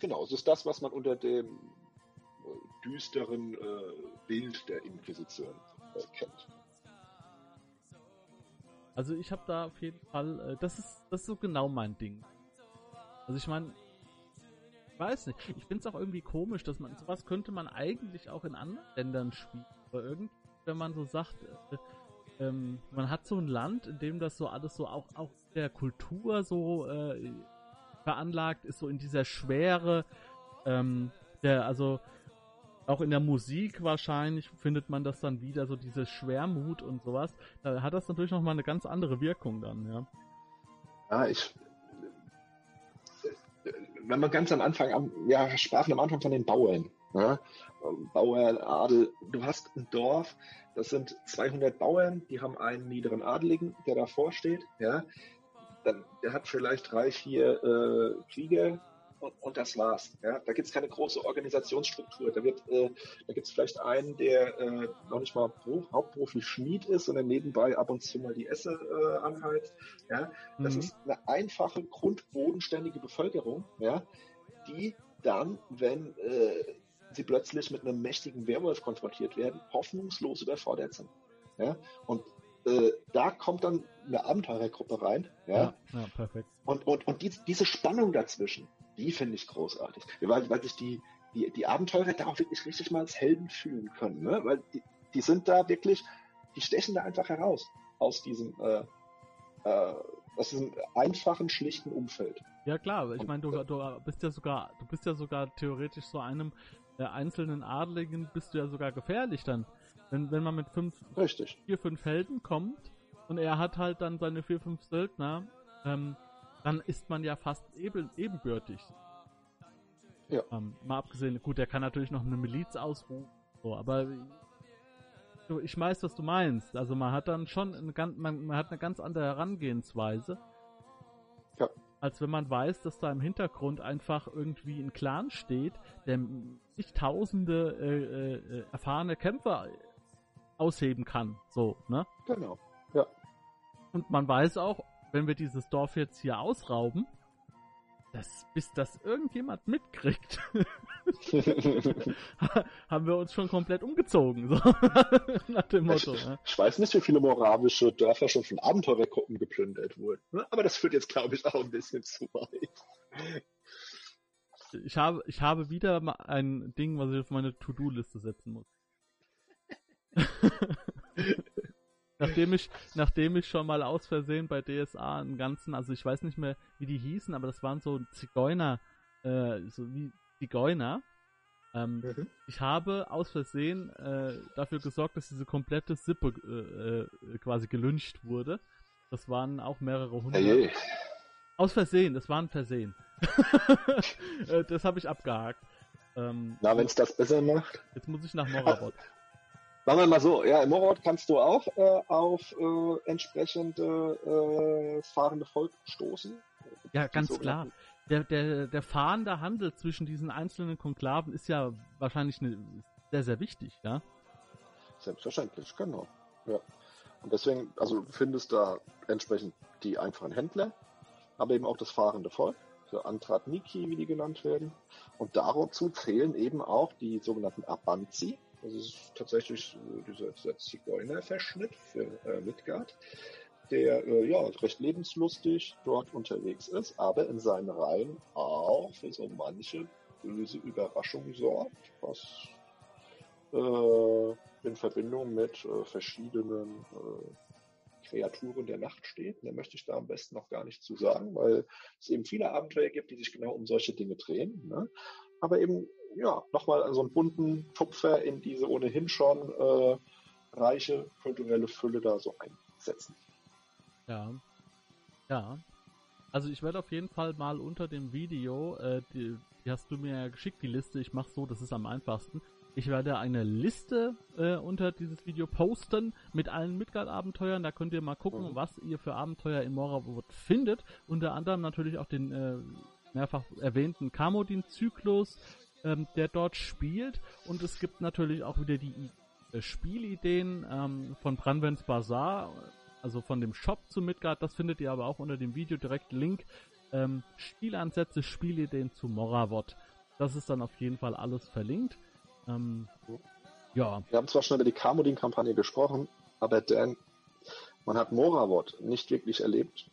Genau, es ist das, was man unter dem äh, düsteren Bild der Inquisition kennt. Also ich habe da auf jeden Fall, das ist das ist so genau mein Ding. Also ich meine, ich weiß nicht. Ich finde es auch irgendwie komisch, dass man sowas könnte man eigentlich auch in anderen Ländern spielen. Aber irgendwie, wenn man so sagt, äh, ähm, man hat so ein Land, in dem das so alles so auch auch der Kultur so äh, veranlagt ist, so in dieser Schwere. Ähm, der also auch in der Musik wahrscheinlich findet man das dann wieder, so diese Schwermut und sowas. Da hat das natürlich nochmal eine ganz andere Wirkung dann, ja. Ja, ich, wenn man ganz am Anfang, ja, sprachen am Anfang von den Bauern. Ja? Bauern, Adel, du hast ein Dorf, das sind 200 Bauern, die haben einen niederen Adeligen, der davor steht, ja. Dann, der hat vielleicht drei, vier äh, Krieger, und, und das war's. Ja? Da gibt es keine große Organisationsstruktur. Da, wird, äh, da gibt es vielleicht einen, der äh, noch nicht mal Beruf, hauptberuflich Schmied ist, sondern nebenbei ab und zu mal die Esse äh, anheizt. Ja? Das mhm. ist eine einfache, grundbodenständige Bevölkerung, ja? die dann, wenn äh, sie plötzlich mit einem mächtigen Werwolf konfrontiert werden, hoffnungslos überfordert sind. Ja? Und äh, da kommt dann eine Abenteurergruppe rein. Ja, ja, ja perfekt. Und, und, und die, diese Spannung dazwischen, die finde ich großartig. Weil, weil sich die, die, die Abenteurer da auch wirklich richtig mal als Helden fühlen können. Ne? Weil die, die sind da wirklich, die stechen da einfach heraus aus diesem, äh, äh, aus diesem einfachen, schlichten Umfeld. Ja klar, ich meine, du, du bist ja sogar, du bist ja sogar theoretisch so einem äh, einzelnen Adligen bist du ja sogar gefährlich dann. Wenn, wenn man mit fünf, Richtig. vier, fünf Helden kommt und er hat halt dann seine vier, fünf Söldner, ähm, dann ist man ja fast eben, ebenbürtig. Ja. Ähm, mal abgesehen, gut, der kann natürlich noch eine Miliz ausrufen, so, aber ich weiß, was du meinst. Also man hat dann schon eine ganz, man, man hat eine ganz andere Herangehensweise. Ja. Als wenn man weiß, dass da im Hintergrund einfach irgendwie ein Clan steht, der nicht tausende äh, äh, erfahrene Kämpfer ausheben kann. So, ne? Genau. Ja. Und man weiß auch, wenn wir dieses Dorf jetzt hier ausrauben, dass, bis das irgendjemand mitkriegt, haben wir uns schon komplett umgezogen, so nach dem Motto. Ich, ne? ich, weiß nicht, wie viele moravische Dörfer schon von Abenteurergruppen geplündert wurden, ne? aber das führt jetzt, glaube ich, auch ein bisschen zu weit. Ich habe, ich habe wieder mal ein Ding, was ich auf meine To-Do-Liste setzen muss. Nachdem ich, nachdem ich schon mal aus Versehen bei DSA einen ganzen, also ich weiß nicht mehr, wie die hießen, aber das waren so Zigeuner, äh, so wie Zigeuner. Ähm, mhm. Ich habe aus Versehen äh, dafür gesorgt, dass diese komplette Sippe äh, äh, quasi gelünscht wurde. Das waren auch mehrere hundert. Hey. Aus Versehen, das war ein Versehen. Äh, das habe ich abgehakt. Ähm, Na, wenn es das besser macht. Jetzt muss ich nach Morabot. Sagen wir mal so, ja, im Morot kannst du auch äh, auf äh, entsprechende äh, fahrende Volk stoßen. Ja, ganz klar. Der, der, der fahrende Handel zwischen diesen einzelnen Konklaven ist ja wahrscheinlich eine, sehr, sehr wichtig, ja? Selbstverständlich, genau. Ja. Und deswegen, also du findest da entsprechend die einfachen Händler, aber eben auch das fahrende Volk, so Antrat Niki, wie die genannt werden. Und dazu zählen eben auch die sogenannten Abanzi, das ist tatsächlich dieser, dieser Zigeuner-Verschnitt für äh, Midgard, der äh, ja recht lebenslustig dort unterwegs ist, aber in seinen Reihen auch für so manche böse Überraschung sorgt, was äh, in Verbindung mit äh, verschiedenen äh, Kreaturen der Nacht steht. Da möchte ich da am besten noch gar nicht zu sagen, weil es eben viele Abenteuer gibt, die sich genau um solche Dinge drehen. Ne? Aber eben ja, nochmal so einen bunten Tupfer in diese ohnehin schon äh, reiche kulturelle Fülle da so einsetzen. Ja. Ja. Also ich werde auf jeden Fall mal unter dem Video, äh, die, die, hast du mir ja geschickt, die Liste, ich mache so, das ist am einfachsten. Ich werde eine Liste äh, unter dieses Video posten mit allen Midgard-Abenteuern. Da könnt ihr mal gucken, mhm. was ihr für Abenteuer in Moravot findet. Unter anderem natürlich auch den äh, mehrfach erwähnten Kamodin-Zyklus, ähm, der dort spielt. Und es gibt natürlich auch wieder die äh, Spielideen ähm, von Branvens Bazaar, also von dem Shop zu Midgard. Das findet ihr aber auch unter dem Video direkt Link. Ähm, Spielansätze, Spielideen zu Moravot. Das ist dann auf jeden Fall alles verlinkt. Ähm, ja. Wir haben zwar schon über die Kamodin-Kampagne gesprochen, aber Dan, man hat Moravot nicht wirklich erlebt,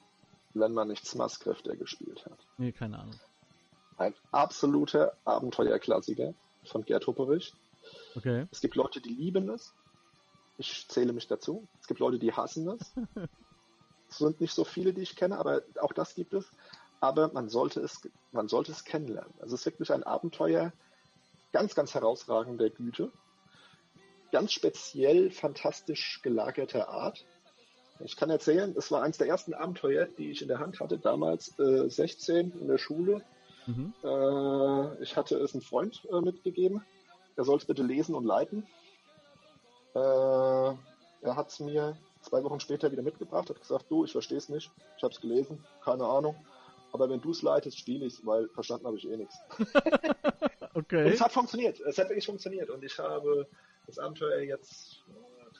wenn man nicht Smaskräfte gespielt hat. Nee, keine Ahnung. Ein absoluter Abenteuerklassiker von Gerd Hupperich. Okay. Es gibt Leute, die lieben es. Ich zähle mich dazu. Es gibt Leute, die hassen es. es sind nicht so viele, die ich kenne, aber auch das gibt es. Aber man sollte es, man sollte es kennenlernen. Also es ist wirklich ein Abenteuer ganz, ganz herausragender Güte. Ganz speziell fantastisch gelagerter Art. Ich kann erzählen, es war eines der ersten Abenteuer, die ich in der Hand hatte, damals äh, 16 in der Schule. Mhm. Äh, ich hatte es einem Freund äh, mitgegeben. Er soll es bitte lesen und leiten. Äh, er hat es mir zwei Wochen später wieder mitgebracht, hat gesagt, du, ich verstehe es nicht, ich habe es gelesen, keine Ahnung. Aber wenn du es leitest, spiele ich es, weil verstanden habe ich eh nichts. okay. Und es hat funktioniert. Es hat wirklich funktioniert. Und ich habe das Abenteuer jetzt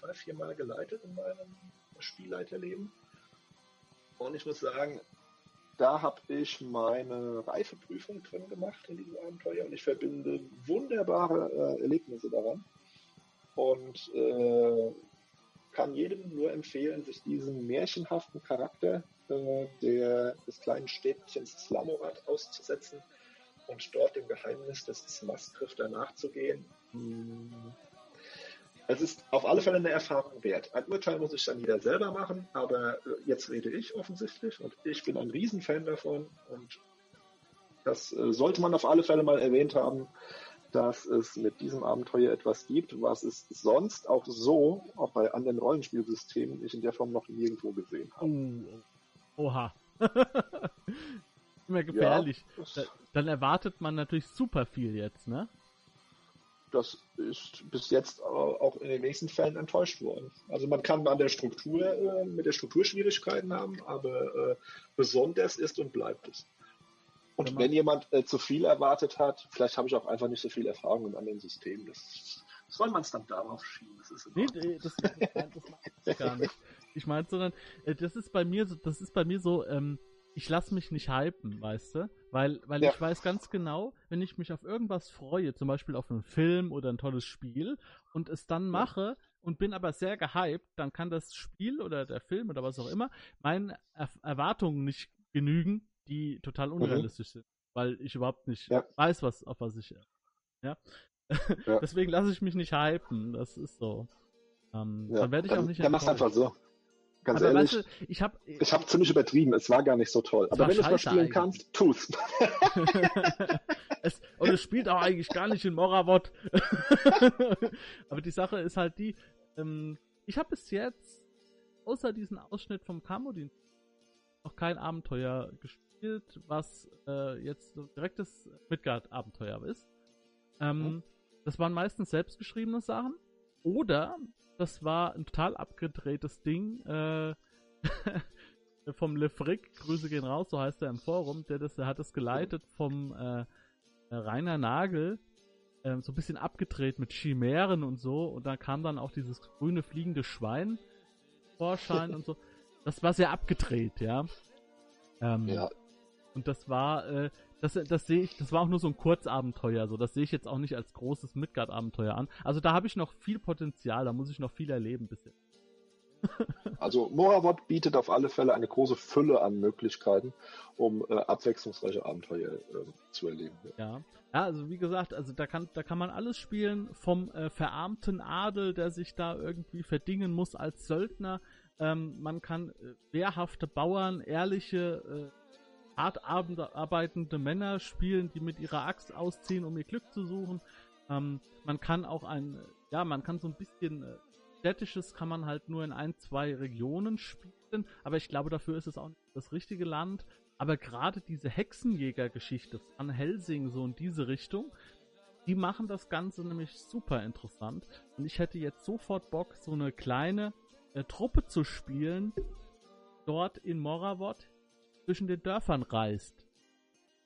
drei, vier Mal geleitet in meinem Spielleiterleben. Und ich muss sagen, da habe ich meine Reifeprüfung drin gemacht in diesem Abenteuer und ich verbinde wunderbare äh, Erlebnisse daran und äh, kann jedem nur empfehlen, sich diesen märchenhaften Charakter äh, der, des kleinen Städtchens Slamorat auszusetzen und dort dem Geheimnis des Smaskrifter nachzugehen. Hm es ist auf alle Fälle eine Erfahrung wert. Ein Urteil muss ich dann jeder selber machen, aber äh, jetzt rede ich offensichtlich und ich bin ein Riesenfan davon und das äh, sollte man auf alle Fälle mal erwähnt haben, dass es mit diesem Abenteuer etwas gibt, was es sonst auch so, auch bei anderen Rollenspielsystemen, ich in der Form noch nirgendwo gesehen habe. Uh, oha. Immer gefährlich. Ja, dann erwartet man natürlich super viel jetzt, ne? Das ist bis jetzt auch in den nächsten Fällen enttäuscht worden. Also man kann an der Struktur, äh, mit der Struktur Schwierigkeiten haben, aber äh, besonders ist und bleibt es. Und wenn, wenn jemand äh, zu viel erwartet hat, vielleicht habe ich auch einfach nicht so viel Erfahrung an den Systemen. Das soll man es dann darauf schieben. Das ist nee, nee, das, das, das, das gar nicht. Ich meine, sondern äh, das ist bei mir so, das ist bei mir so, ähm, ich lasse mich nicht hypen, weißt du? Weil, weil ja. ich weiß ganz genau, wenn ich mich auf irgendwas freue, zum Beispiel auf einen Film oder ein tolles Spiel und es dann mache und bin aber sehr gehypt, dann kann das Spiel oder der Film oder was auch immer meinen er Erwartungen nicht genügen, die total mhm. unrealistisch mhm. sind, weil ich überhaupt nicht ja. weiß, was auf was ich ja. ja. Deswegen lasse ich mich nicht hypen, das ist so. Ähm, dann werde ich auch nicht. Dann machst einfach so. Ganz aber ehrlich, weißt du, ich habe ich hab ziemlich übertrieben. Es war gar nicht so toll. Aber wenn du es mal spielen eigentlich. kannst, tu's. es, und es spielt auch eigentlich gar nicht in Moravot. aber die Sache ist halt die, ähm, ich habe bis jetzt, außer diesen Ausschnitt vom Kamodin, noch kein Abenteuer gespielt, was äh, jetzt so direktes Midgard-Abenteuer ist. Ähm, mhm. Das waren meistens selbstgeschriebene Sachen. Oder das war ein total abgedrehtes Ding. Äh, vom Lefrick, Grüße gehen raus, so heißt er im Forum, der, das, der hat es geleitet vom äh, Rainer Nagel, äh, so ein bisschen abgedreht mit Chimären und so, und da kam dann auch dieses grüne fliegende Schwein Vorschein und so. Das war sehr abgedreht, ja. Ähm, ja. Und das war, äh, das, das sehe ich, das war auch nur so ein Kurzabenteuer, so das sehe ich jetzt auch nicht als großes Midgard-Abenteuer an. Also da habe ich noch viel Potenzial, da muss ich noch viel erleben bisher. also Moravot bietet auf alle Fälle eine große Fülle an Möglichkeiten, um äh, abwechslungsreiche Abenteuer äh, zu erleben. Ja. ja. also wie gesagt, also da kann, da kann man alles spielen, vom äh, verarmten Adel, der sich da irgendwie verdingen muss als Söldner. Ähm, man kann äh, wehrhafte Bauern, ehrliche äh, hart arbeitende Männer spielen, die mit ihrer Axt ausziehen, um ihr Glück zu suchen. Ähm, man kann auch ein, ja, man kann so ein bisschen äh, städtisches kann man halt nur in ein, zwei Regionen spielen, aber ich glaube, dafür ist es auch nicht das richtige Land. Aber gerade diese Hexenjäger-Geschichte, Van Helsing, so in diese Richtung, die machen das Ganze nämlich super interessant. Und ich hätte jetzt sofort Bock, so eine kleine äh, Truppe zu spielen, dort in Moravot zwischen den Dörfern reist.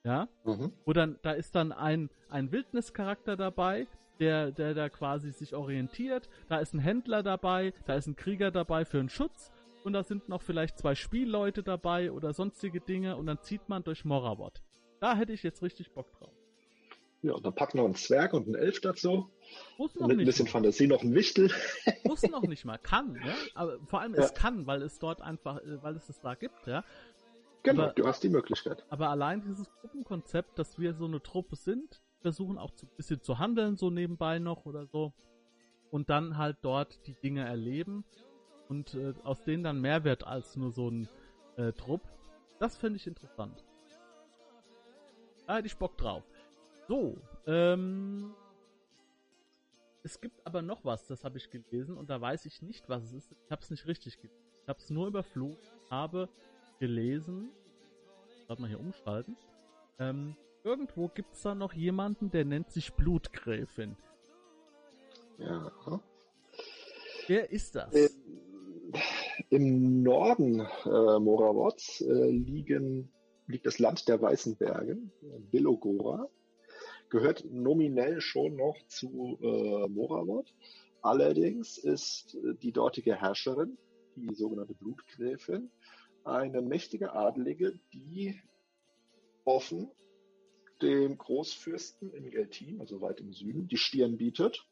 Ja? Mhm. Wo dann, da ist dann ein, ein Wildnischarakter dabei, der, der da quasi sich orientiert. Da ist ein Händler dabei, da ist ein Krieger dabei für einen Schutz und da sind noch vielleicht zwei Spielleute dabei oder sonstige Dinge und dann zieht man durch Moravot. Da hätte ich jetzt richtig Bock drauf. Ja, und dann packt noch einen Zwerg und einen Elf dazu. Muss noch mit ein bisschen mal. Fantasie noch ein Wichtel. Muss noch nicht mal, kann, ja. Aber vor allem ja. es kann, weil es dort einfach, äh, weil es es da gibt, ja. Genau, aber, du hast die Möglichkeit. Aber allein dieses Gruppenkonzept, dass wir so eine Truppe sind, versuchen auch ein bisschen zu handeln, so nebenbei noch oder so. Und dann halt dort die Dinge erleben und äh, aus denen dann mehr wird als nur so ein äh, Trupp. Das finde ich interessant. Da hätte ich Bock drauf. So, ähm, es gibt aber noch was, das habe ich gelesen und da weiß ich nicht, was es ist. Ich habe es nicht richtig gelesen. Ich habe es nur überflogen, habe gelesen. Warte mal hier umschalten. Ähm, irgendwo gibt es da noch jemanden, der nennt sich Blutgräfin. Ja. Wer ist das? Äh, Im Norden äh, Morawots äh, liegen, liegt das Land der Weißen Berge, Bilogora. Gehört nominell schon noch zu äh, Moravot. Allerdings ist äh, die dortige Herrscherin, die sogenannte Blutgräfin, eine mächtige Adelige, die offen dem Großfürsten in Geltin, also weit im Süden, die Stirn bietet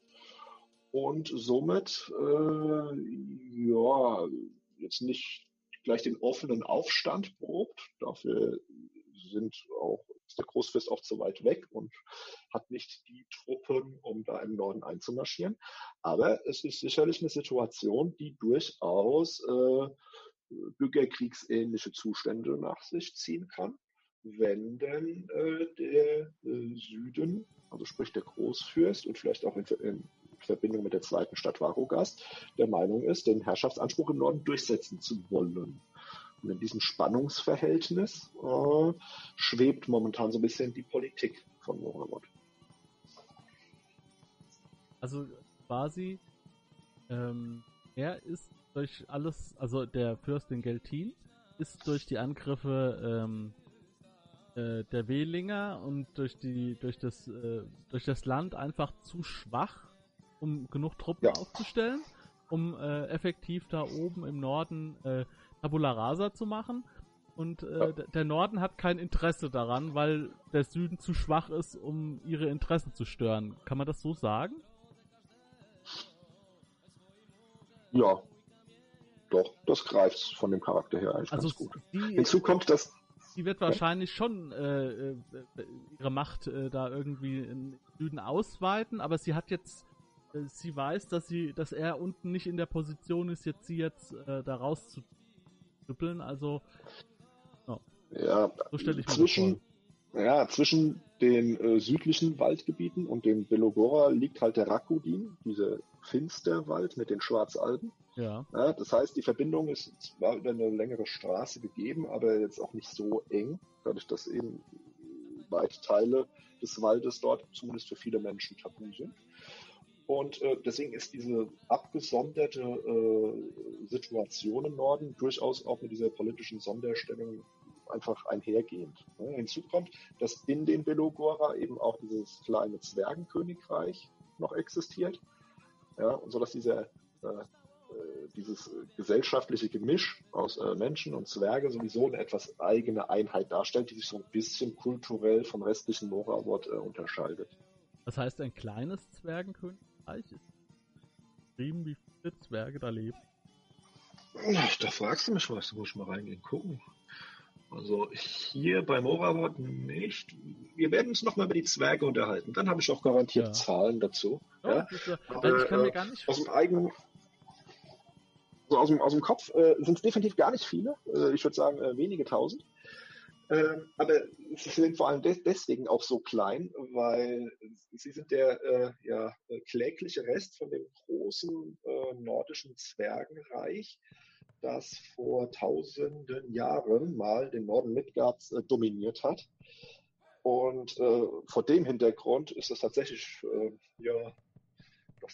und somit äh, ja jetzt nicht gleich den offenen Aufstand probt. Dafür sind auch ist der Großfürst auch zu weit weg und hat nicht die Truppen, um da im Norden einzumarschieren. Aber es ist sicherlich eine Situation, die durchaus äh, bürgerkriegsähnliche Zustände nach sich ziehen kann, wenn denn äh, der äh, Süden, also sprich der Großfürst und vielleicht auch in, in Verbindung mit der zweiten Stadt Varogast, der Meinung ist, den Herrschaftsanspruch im Norden durchsetzen zu wollen. Und in diesem Spannungsverhältnis äh, schwebt momentan so ein bisschen die Politik von Moravot. Also quasi, ähm, er ist durch alles, also der Fürst in Geltin ist durch die Angriffe ähm, äh, der Wehlinger und durch die durch das äh, durch das Land einfach zu schwach, um genug Truppen ja. aufzustellen, um äh, effektiv da oben im Norden äh, Tabula Rasa zu machen. Und äh, ja. der Norden hat kein Interesse daran, weil der Süden zu schwach ist, um ihre Interessen zu stören. Kann man das so sagen? Ja, doch, das greift von dem Charakter her eigentlich also ganz gut. Hinzu kommt, dass sie wird wahrscheinlich schon äh, äh, ihre Macht äh, da irgendwie im Süden ausweiten, aber sie hat jetzt, äh, sie weiß, dass sie, dass er unten nicht in der Position ist, jetzt sie jetzt äh, da rauszudüppeln, also oh. ja, so stelle ich mir zwischen, vor. Ja, zwischen den äh, südlichen Waldgebieten und dem Belogora liegt halt der Rakudin, dieser Finsterwald mit den Schwarzalben. Ja. ja. Das heißt, die Verbindung ist zwar über eine längere Straße gegeben, aber jetzt auch nicht so eng, dadurch, dass eben weite Teile des Waldes dort zumindest für viele Menschen tabu sind. Und äh, deswegen ist diese abgesonderte äh, Situation im Norden durchaus auch mit dieser politischen Sonderstellung einfach einhergehend. Ja, hinzu kommt, dass in den Belogora eben auch dieses kleine Zwergenkönigreich noch existiert. Ja, und so dass dieser äh, dieses gesellschaftliche Gemisch aus äh, Menschen und Zwerge sowieso eine etwas eigene Einheit darstellt, die sich so ein bisschen kulturell vom restlichen Moravot äh, unterscheidet. Das heißt, ein kleines Zwergenkönigreich ist beschrieben, wie viele Zwerge da leben? Da fragst du mich was, da muss ich mal reingehen, gucken. Also hier bei Moravot nicht. Wir werden uns nochmal über die Zwerge unterhalten. Dann habe ich auch garantiert ja. Zahlen dazu. Ja, ja. Aber, ich kann mir gar nicht aus dem eigenen so aus dem, aus dem Kopf äh, sind es definitiv gar nicht viele. Äh, ich würde sagen äh, wenige tausend. Äh, aber sie sind vor allem de deswegen auch so klein, weil sie sind der äh, ja, klägliche Rest von dem großen äh, nordischen Zwergenreich, das vor tausenden Jahren mal den Norden Midgards dominiert hat. Und äh, vor dem Hintergrund ist es tatsächlich äh, ja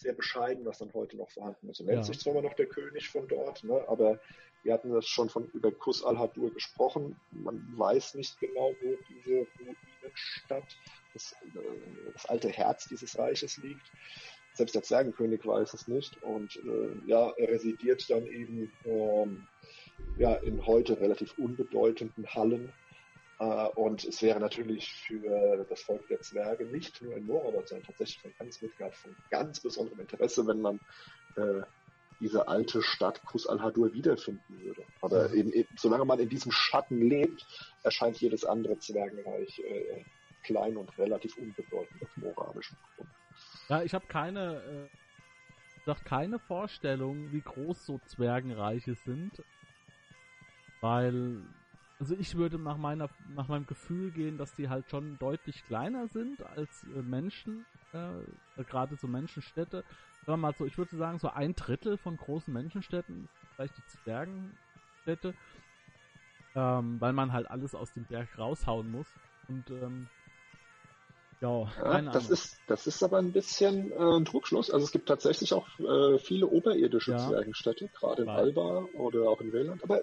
sehr bescheiden, was dann heute noch vorhanden ist. Er nennt Ja. sich zwar immer noch der König von dort, ne, aber wir hatten das schon von über Kus al-Hadur gesprochen. Man weiß nicht genau, wo diese Ruinenstadt, das, äh, das alte Herz dieses Reiches liegt. Selbst der Zwergenkönig weiß es nicht. Und äh, ja, er residiert dann eben ähm, ja, in heute relativ unbedeutenden Hallen. Äh, und es wäre natürlich für das Volk der Zwerge nicht nur in Moravot, sondern tatsächlich von ganz Midgard von ganz besonderem Interesse, wenn man äh, diese alte Stadt Kus al-Hadur wiederfinden würde. Aber eben, eben, solange man in diesem Schatten lebt, erscheint jedes andere Zwergenreich äh, klein und relativ unbedeutend auf moralischem Grund. Ja, ich habe keine, äh, sag keine Vorstellung, wie groß so Zwergenreiche sind. Weil, also ich würde nach meiner, nach meinem Gefühl gehen, dass die halt schon deutlich kleiner sind als äh, Menschen, äh, gerade so Menschenstädte. Sagen wir mal so, ich würde sagen, so ein Drittel von großen Menschenstädten, vielleicht die Zwergenstädte, ähm, weil man halt alles aus dem Berg raushauen muss. Und ähm, ja, Ja, das Ahnung. ist, das ist aber ein bisschen äh, ein Trugschluss. Also es gibt tatsächlich auch äh, viele oberirdische Ja. Zwergenstädte, gerade in Alba oder auch in Wieland. Aber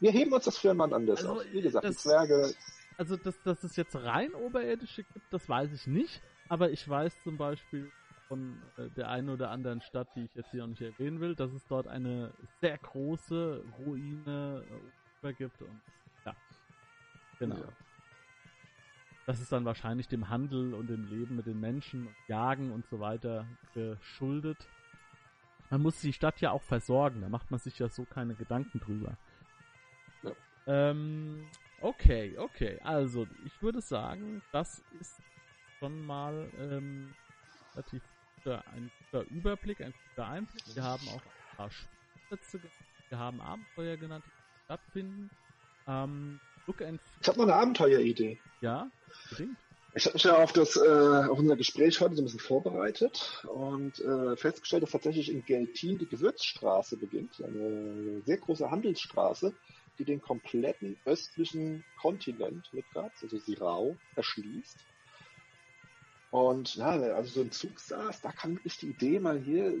wir heben uns das für Mann anders Also, auf. Wie gesagt, die das- Zwerge, also dass, dass es jetzt rein oberirdische gibt, das weiß ich nicht. Aber ich weiß zum Beispiel von äh, der einen oder anderen Stadt, die ich jetzt hier noch nicht erwähnen will, dass es dort eine sehr große Ruine äh, gibt. Und ja, genau. Ja. Das ist dann wahrscheinlich dem Handel und dem Leben mit den Menschen und Jagen und so weiter geschuldet. Man muss die Stadt ja auch versorgen, da macht man sich ja so keine Gedanken drüber. Ähm, okay, okay. Also, ich würde sagen, das ist schon mal ähm, relativ guter, ein guter Überblick, ein guter Einblick. Wir haben auch ein paar Spielplätze, genannt, wir haben Abenteuer genannt, die stattfinden. Ähm, Look and ich habe noch eine Abenteueridee. ja, bedingt. Ich habe mich ja auf das äh, auf unser Gespräch heute so ein bisschen vorbereitet und äh, festgestellt, dass tatsächlich in Geltin die Gewürzstraße beginnt, eine sehr große Handelsstraße, die den kompletten östlichen Kontinent Midgards, also Sirau, erschließt. Und ja, also so ein Zug saß, da kam wirklich die Idee, mal hier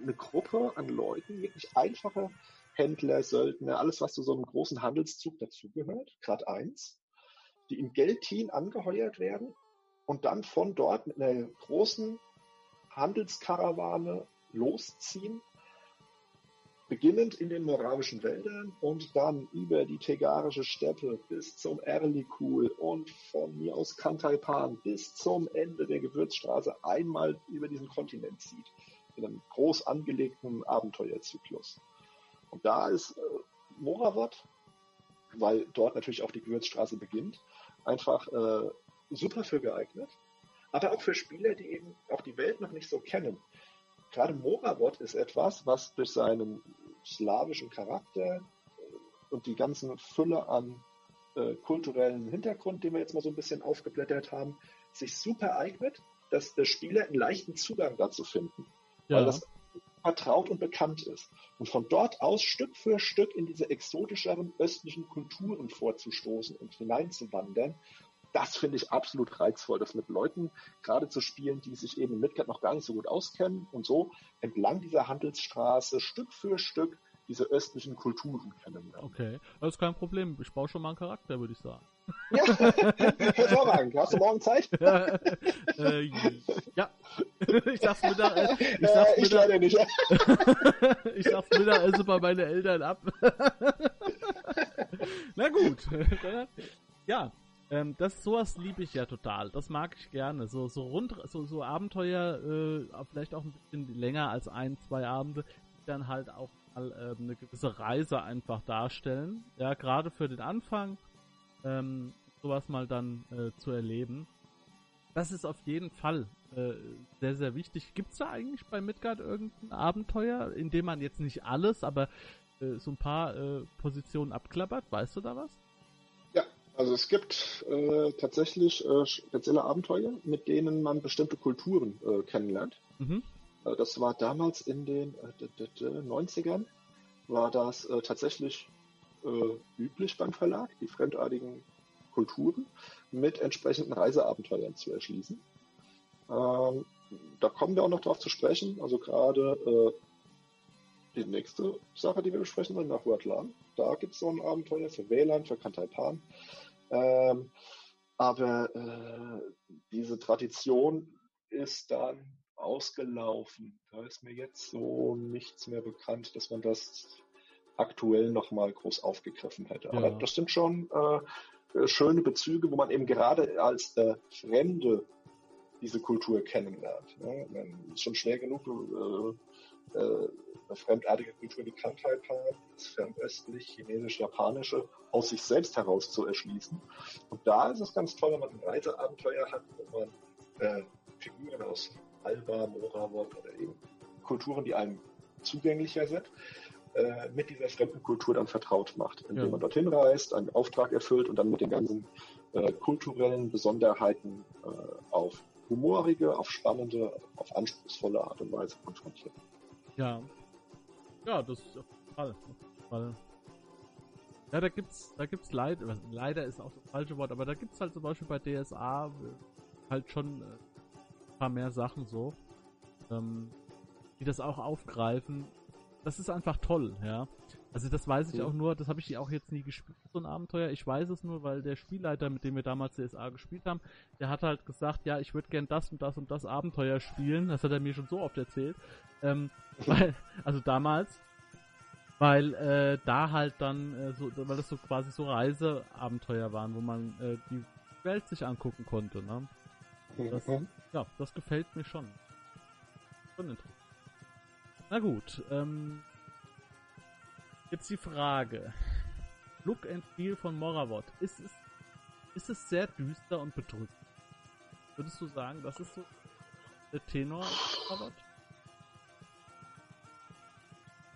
eine Gruppe an Leuten, wirklich einfache Händler, Söldner, alles, was zu so einem großen Handelszug dazugehört, Grad 1, die in Geltin angeheuert werden und dann von dort mit einer großen Handelskarawane losziehen, beginnend in den moravischen Wäldern und dann über die Tegarische Steppe bis zum Erlikul und von mir aus Kantaipan bis zum Ende der Gewürzstraße einmal über diesen Kontinent zieht. In einem groß angelegten Abenteuerzyklus. Und da ist äh, Moravot, weil dort natürlich auch die Gewürzstraße beginnt, einfach äh, super für geeignet. Aber auch für Spieler, die eben auch die Welt noch nicht so kennen. Gerade Moravot ist etwas, was durch seinen slawischen Charakter äh, und die ganzen Fülle an äh, kulturellen Hintergrund, den wir jetzt mal so ein bisschen aufgeblättert haben, sich super eignet, dass der Spieler einen leichten Zugang dazu finden Ja, weil das vertraut und bekannt ist. Und von dort aus Stück für Stück in diese exotischeren östlichen Kulturen vorzustoßen und hineinzuwandern, das finde ich absolut reizvoll, das mit Leuten gerade zu spielen, die sich eben in Midgard noch gar nicht so gut auskennen und so entlang dieser Handelsstraße Stück für Stück diese östlichen Kulturen kennenlernen. okay. Das ist kein Problem. Ich baue schon mal einen Charakter, würde ich sagen. Ja, hervorragend. Hast du morgen Zeit? äh, ja. ich sag's Mittag, äh, ich Äh, sag's ich Mittag, leider nicht. ich sag's Mittagessen bei meinen Eltern ab. Na gut. ja. Ähm, das sowas liebe ich ja total. Das mag ich gerne. So so rund so so Abenteuer äh, vielleicht auch ein bisschen länger als ein, zwei Abende, die dann halt auch mal ähm, eine gewisse Reise einfach darstellen. Ja, gerade für den Anfang ähm, sowas mal dann äh, zu erleben. Das ist auf jeden Fall äh, sehr, sehr wichtig. Gibt es da eigentlich bei Midgard irgendein Abenteuer, in dem man jetzt nicht alles, aber äh, so ein paar äh, Positionen abklappert? Weißt du da was? Also es gibt äh, tatsächlich äh, spezielle Abenteuer, mit denen man bestimmte Kulturen äh, kennenlernt. Mhm. Äh, das war damals in den äh, d- d- d- 90ern, war das äh, tatsächlich äh, üblich beim Verlag, die fremdartigen Kulturen mit entsprechenden Reiseabenteuern zu erschließen. Ähm, da kommen wir auch noch drauf zu sprechen. Also gerade die nächste Sache, die wir besprechen wollen, nach Wordlan. Da gibt es so ein Abenteuer für WLAN, für Kantaipan. Ähm, aber äh, diese Tradition ist dann ausgelaufen. Da ist mir jetzt so nichts mehr bekannt, dass man das aktuell nochmal groß aufgegriffen hätte. Ja. Aber das sind schon äh, schöne Bezüge, wo man eben gerade als äh, Fremde diese Kultur kennenlernt. Ne? Man ist schon schwer genug, äh, äh, eine fremdartige Kultur wie Krankheit haben, das fernöstlich, chinesisch, japanische, aus sich selbst heraus zu erschließen. Und da ist es ganz toll, wenn man ein Reiseabenteuer hat, wo man äh, Figuren aus Alba, Moravot oder eben Kulturen, die einem zugänglicher sind, äh, mit dieser fremden Kultur dann vertraut macht, indem ja. man dorthin reist, einen Auftrag erfüllt und dann mit den ganzen äh, kulturellen Besonderheiten äh, auf humorige, auf spannende, auf anspruchsvolle Art und Weise konfrontiert. Ja. Ja, das ist auf jeden Fall. Auf jeden Fall. Ja, da gibt's, da gibt's leider, leider ist auch das falsche Wort, aber da gibt's halt zum Beispiel bei DSA halt schon äh, ein paar mehr Sachen so, ähm, die das auch aufgreifen. Das ist einfach toll, ja. Also das weiß ich auch nur, das habe ich auch jetzt nie gespielt, so ein Abenteuer. Ich weiß es nur, weil der Spielleiter, mit dem wir damals CSA gespielt haben, der hat halt gesagt, ja, ich würde gern das und das und das Abenteuer spielen. Das hat er mir schon so oft erzählt. Ähm, weil, also damals, weil äh, da halt dann äh, so, weil das so quasi so Reiseabenteuer waren, wo man äh, die Welt sich angucken konnte. Ne? Das, mhm. Ja, das gefällt mir schon. Schon interessant. Na gut, ähm, Jetzt die Frage. Look and Feel von Moravot. Ist es, ist es sehr düster und bedrückend? Würdest du sagen, das ist so der Tenor Moravot?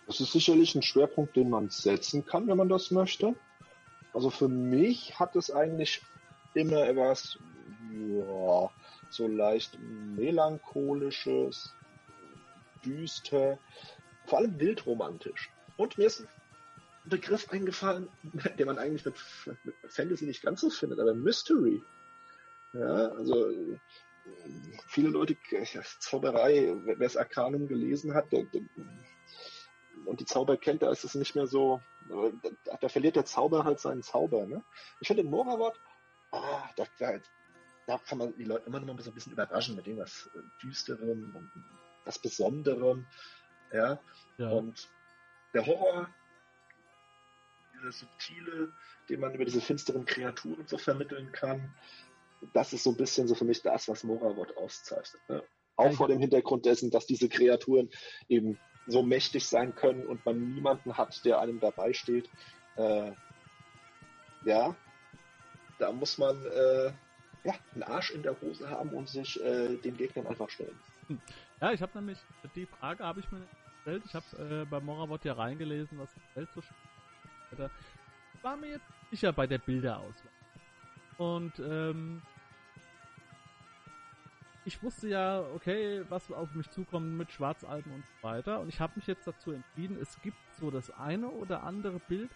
Das ist sicherlich ein Schwerpunkt, den man setzen kann, wenn man das möchte. Also für mich hat es eigentlich immer etwas, ja, so leicht melancholisches, düster, vor allem wildromantisch. Und mir ist Begriff eingefallen, den man eigentlich mit, mit Fantasy nicht ganz so findet, aber Mystery. Ja, also viele Leute, Zauberei, wer es Arcanum gelesen hat der, und die Zauber kennt, da ist es nicht mehr so, da, da, verliert der Zauber halt seinen Zauber. Ne? Ich finde in Moravot, ah, da, da, da, kann man die Leute immer noch mal so ein bisschen überraschen mit dem was Düsterem und was Besonderem. Ja? ja. Und der Horror dieser subtile, den man über diese finsteren Kreaturen so vermitteln kann. Das ist so ein bisschen so für mich das, was Moravot auszeichnet. Ne? Auch vor dem Hintergrund dessen, dass diese Kreaturen eben so mächtig sein können und man niemanden hat, der einem dabei steht. Äh, ja, da muss man äh, ja, einen Arsch in der Hose haben und sich äh, den Gegnern einfach stellen. Ja, ich habe nämlich, die Frage habe ich mir gestellt. Ich habe äh, bei Moravot ja reingelesen, was die Welt so weiter. War mir jetzt sicher bei der Bilderauswahl. Und ähm, ich wusste ja, okay, was auf mich zukommt mit Schwarzalben und so weiter. Und ich habe mich jetzt dazu entschieden, es gibt so das eine oder andere Bild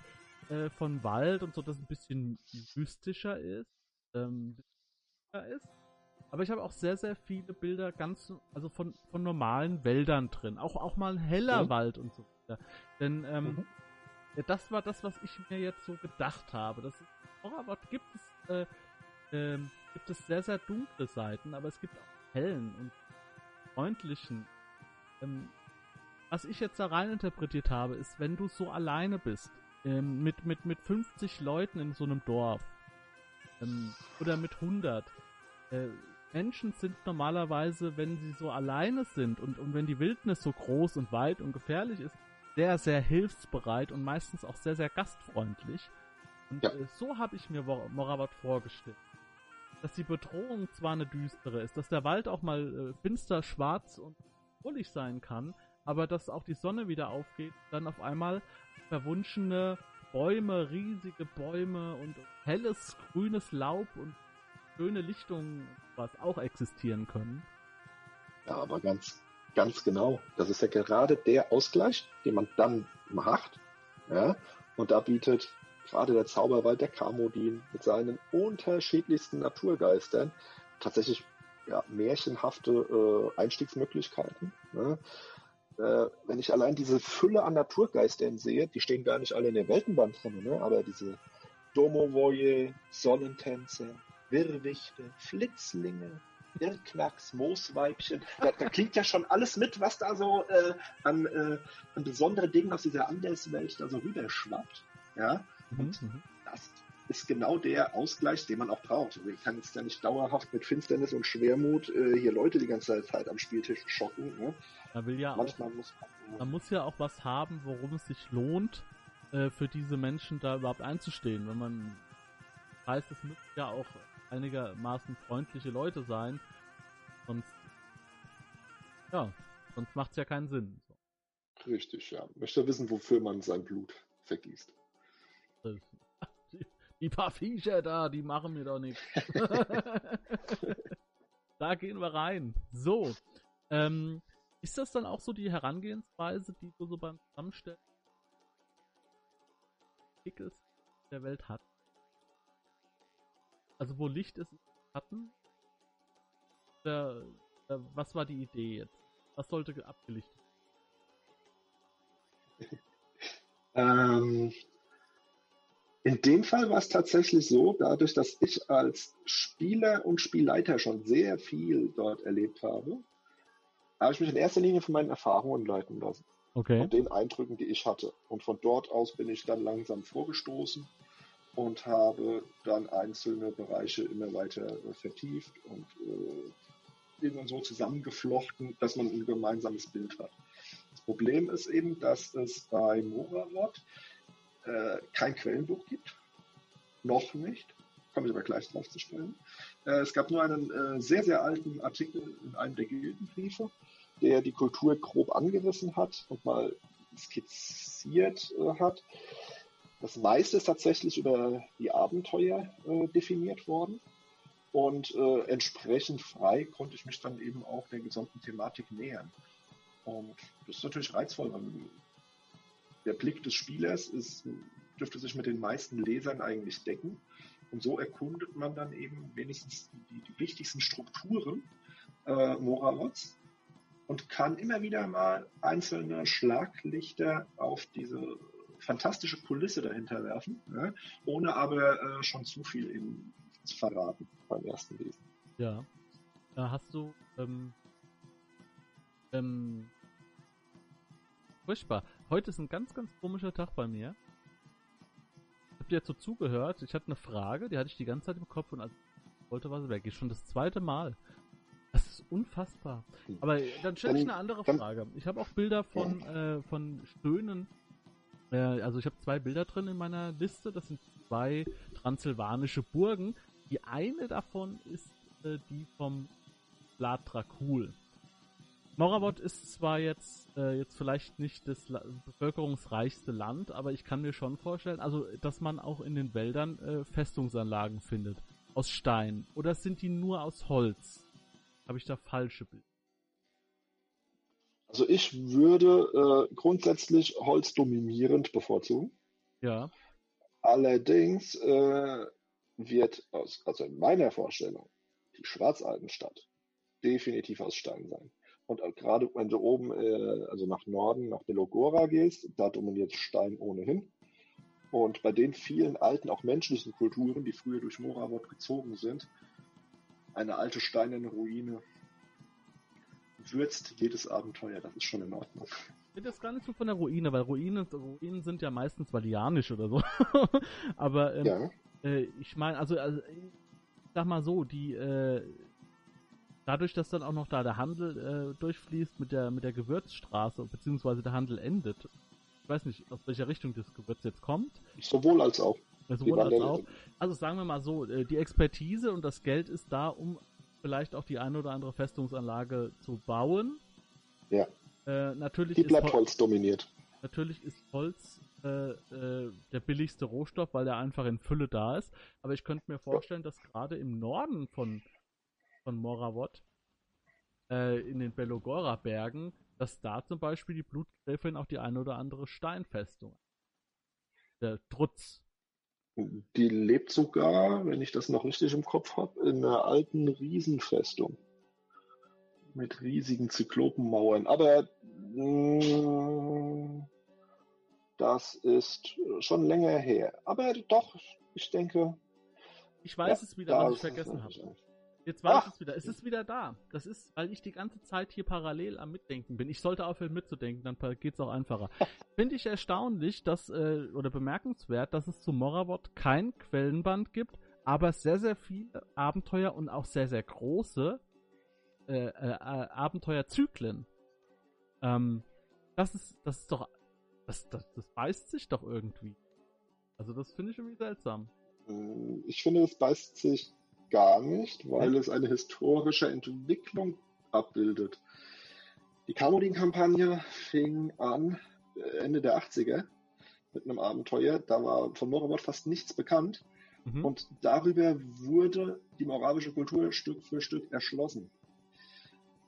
äh, von Wald und so, das ein bisschen mystischer ist, ähm, ist. Aber ich habe auch sehr, sehr viele Bilder ganz, also von, von normalen Wäldern drin. Auch, auch mal ein heller mhm. Wald und so weiter. Denn ähm, mhm. Ja, das war das, was ich mir jetzt so gedacht habe. Das ist, Horrorwort gibt es, äh, äh, gibt es sehr, sehr dunkle Seiten, aber es gibt auch hellen und freundlichen. Ähm, was ich jetzt da rein interpretiert habe, ist, wenn du so alleine bist, ähm, mit, mit, mit 50 Leuten in so einem Dorf, ähm, oder mit 100, äh, Menschen sind normalerweise, wenn sie so alleine sind und, und wenn die Wildnis so groß und weit und gefährlich ist, sehr, sehr hilfsbereit und meistens auch sehr, sehr gastfreundlich. Und ja. äh, so habe ich mir Moravat vorgestellt. Dass die Bedrohung zwar eine düstere ist, dass der Wald auch mal äh, finster, schwarz und bullig sein kann, aber dass auch die Sonne wieder aufgeht, dann auf einmal verwunschene Bäume, riesige Bäume und helles grünes Laub und schöne Lichtungen was auch existieren können. Ja, aber ganz Ganz genau. Das ist ja gerade der Ausgleich, den man dann macht. Ja? Und da bietet gerade der Zauberwald der Kamodin mit seinen unterschiedlichsten Naturgeistern tatsächlich ja, märchenhafte äh, Einstiegsmöglichkeiten. Ne? Äh, wenn ich allein diese Fülle an Naturgeistern sehe, die stehen gar nicht alle in der Weltenband drin, ne? aber diese Domovoje, Sonnentänzer, Wirrwichte, Flitzlinge, Irrknacks, Moosweibchen. Da, da, klingt ja schon alles mit, was da so äh, an, äh, an besondere Dingen aus dieser Anderswelt da so rüberschwappt. Ja? Und mhm. das ist genau der Ausgleich, den man auch braucht. Also ich kann jetzt ja nicht dauerhaft mit Finsternis und Schwermut äh, hier Leute die ganze Zeit am Spieltisch schocken. Ne? Man will ja Manchmal auch, muss man, man muss ja auch was haben, worum es sich lohnt, äh, für diese Menschen da überhaupt einzustehen. Wenn man weiß, es müssen ja auch einigermaßen freundliche Leute sein, sonst ja, sonst macht es ja keinen Sinn. So. Richtig, ja. Möchte wissen, wofür man sein Blut vergießt. Die paar Viecher da, die machen mir doch nichts. da gehen wir rein. So. Ähm, ist das dann auch so die Herangehensweise, die du so beim Zusammenstellen der Welt hat? Also wo Licht ist, Schatten? Oder, oder was war die Idee jetzt? Was sollte abgelichtet werden? ähm, in dem Fall war es tatsächlich so, dadurch, dass ich als Spieler und Spielleiter schon sehr viel dort erlebt habe, habe ich mich in erster Linie von meinen Erfahrungen leiten lassen. Okay. Von den Eindrücken, die ich hatte. Und von dort aus bin ich dann langsam vorgestoßen und habe dann einzelne Bereiche immer weiter äh, vertieft und äh, irgendwann so zusammengeflochten, dass man ein gemeinsames Bild hat. Das Problem ist eben, dass es bei Moravot äh, kein Quellenbuch gibt. Noch nicht. Komme ich aber gleich drauf zu sprechen. Äh, es gab nur einen äh, sehr, sehr alten Artikel in einem der Gildenbriefe, der die Kultur grob angerissen hat und mal skizziert äh, hat. Das meiste ist tatsächlich über die Abenteuer äh, definiert worden. Und äh, entsprechend frei konnte ich mich dann eben auch der gesamten Thematik nähern. Und das ist natürlich reizvoll, der Blick des Spielers ist, dürfte sich mit den meisten Lesern eigentlich decken. Und so erkundet man dann eben wenigstens die, die wichtigsten Strukturen äh, Moravots und kann immer wieder mal einzelne Schlaglichter auf diese fantastische Kulisse dahinter werfen, ne? ohne aber äh, schon zu viel eben zu verraten beim ersten Lesen. Ja. Da hast du ähm, ähm, furchtbar. Heute ist ein ganz, ganz komischer Tag bei mir. Ich hab dir jetzt so zugehört. Ich hatte eine Frage, die hatte ich die ganze Zeit im Kopf und als ich wollte was weg. Ist schon das zweite Mal. Das ist unfassbar. Aber dann stelle ich eine andere Frage. Ich habe auch Bilder von, äh, von Stöhnen. Äh, also ich habe zwei Bilder drin in meiner Liste. Das sind zwei transsilvanische Burgen. Die eine davon ist äh, die vom Vlad Dracul. Moravot ist zwar jetzt, äh, jetzt vielleicht nicht das La bevölkerungsreichste Land, aber ich kann mir schon vorstellen, also, dass man auch in den Wäldern äh, Festungsanlagen findet. Aus Stein. Oder sind die nur aus Holz? Habe ich da falsche Bilder? Also ich würde äh, grundsätzlich Holz dominierend bevorzugen. Ja. Allerdings äh, wird aus, also in meiner Vorstellung die Schwarzalpenstadt definitiv aus Stein sein. Und gerade wenn du oben, äh, also nach Norden, nach Belogora gehst, da dominiert Stein ohnehin. Und bei den vielen alten, auch menschlichen Kulturen, die früher durch Moravot gezogen sind, eine alte steinerne Ruine würzt jedes Abenteuer. Das ist schon in Ordnung. Ich finde das gar nicht so von der Ruine, weil Ruinen, Ruinen sind ja meistens valianisch oder so. Aber ähm, ja. äh, ich meine, also, also ich sag mal so, die äh, dadurch, dass dann auch noch da der Handel äh, durchfließt mit der, mit der Gewürzstraße, beziehungsweise der Handel endet. Ich weiß nicht, aus welcher Richtung das Gewürz jetzt kommt. Sowohl als auch. sowohl als auch. Also sagen wir mal so, äh, die Expertise und das Geld ist da, um vielleicht auch die eine oder andere Festungsanlage zu bauen. Ja. Äh, natürlich die bleibt Hol Holz dominiert. Natürlich ist Holz äh, äh, der billigste Rohstoff, weil der einfach in Fülle da ist. Aber ich könnte mir vorstellen, dass gerade im Norden von von Moravot äh, in den Belogora-Bergen, dass da zum Beispiel die Blutgräfin auch die eine oder andere Steinfestung. Der Trutz Die lebt sogar, wenn ich das noch richtig im Kopf habe, in einer alten Riesenfestung. Mit riesigen Zyklopenmauern. Aber mh, das ist schon länger her. Aber doch, ich denke. Ich weiß ja, es wieder, was ich vergessen habe. Jetzt weiß ich es wieder. Es ist wieder da. Das ist, weil ich die ganze Zeit hier parallel am Mitdenken bin. Ich sollte aufhören mitzudenken, dann geht es auch einfacher. Finde ich erstaunlich, dass, äh, oder bemerkenswert, dass es zu Moravot kein Quellenband gibt, aber sehr, sehr viele Abenteuer und auch sehr, sehr große äh, äh, äh Abenteuerzyklen. Ähm, das ist, das ist doch, das, das, das beißt sich doch irgendwie. Also das finde ich irgendwie seltsam. Ich finde, es beißt sich gar nicht, weil es eine historische Entwicklung abbildet. Die Kamodin-Kampagne fing an äh, Ende der 80er mit einem Abenteuer. Da war von Moravot fast nichts bekannt. Mhm. Und darüber wurde die moravische Kultur Stück für Stück erschlossen.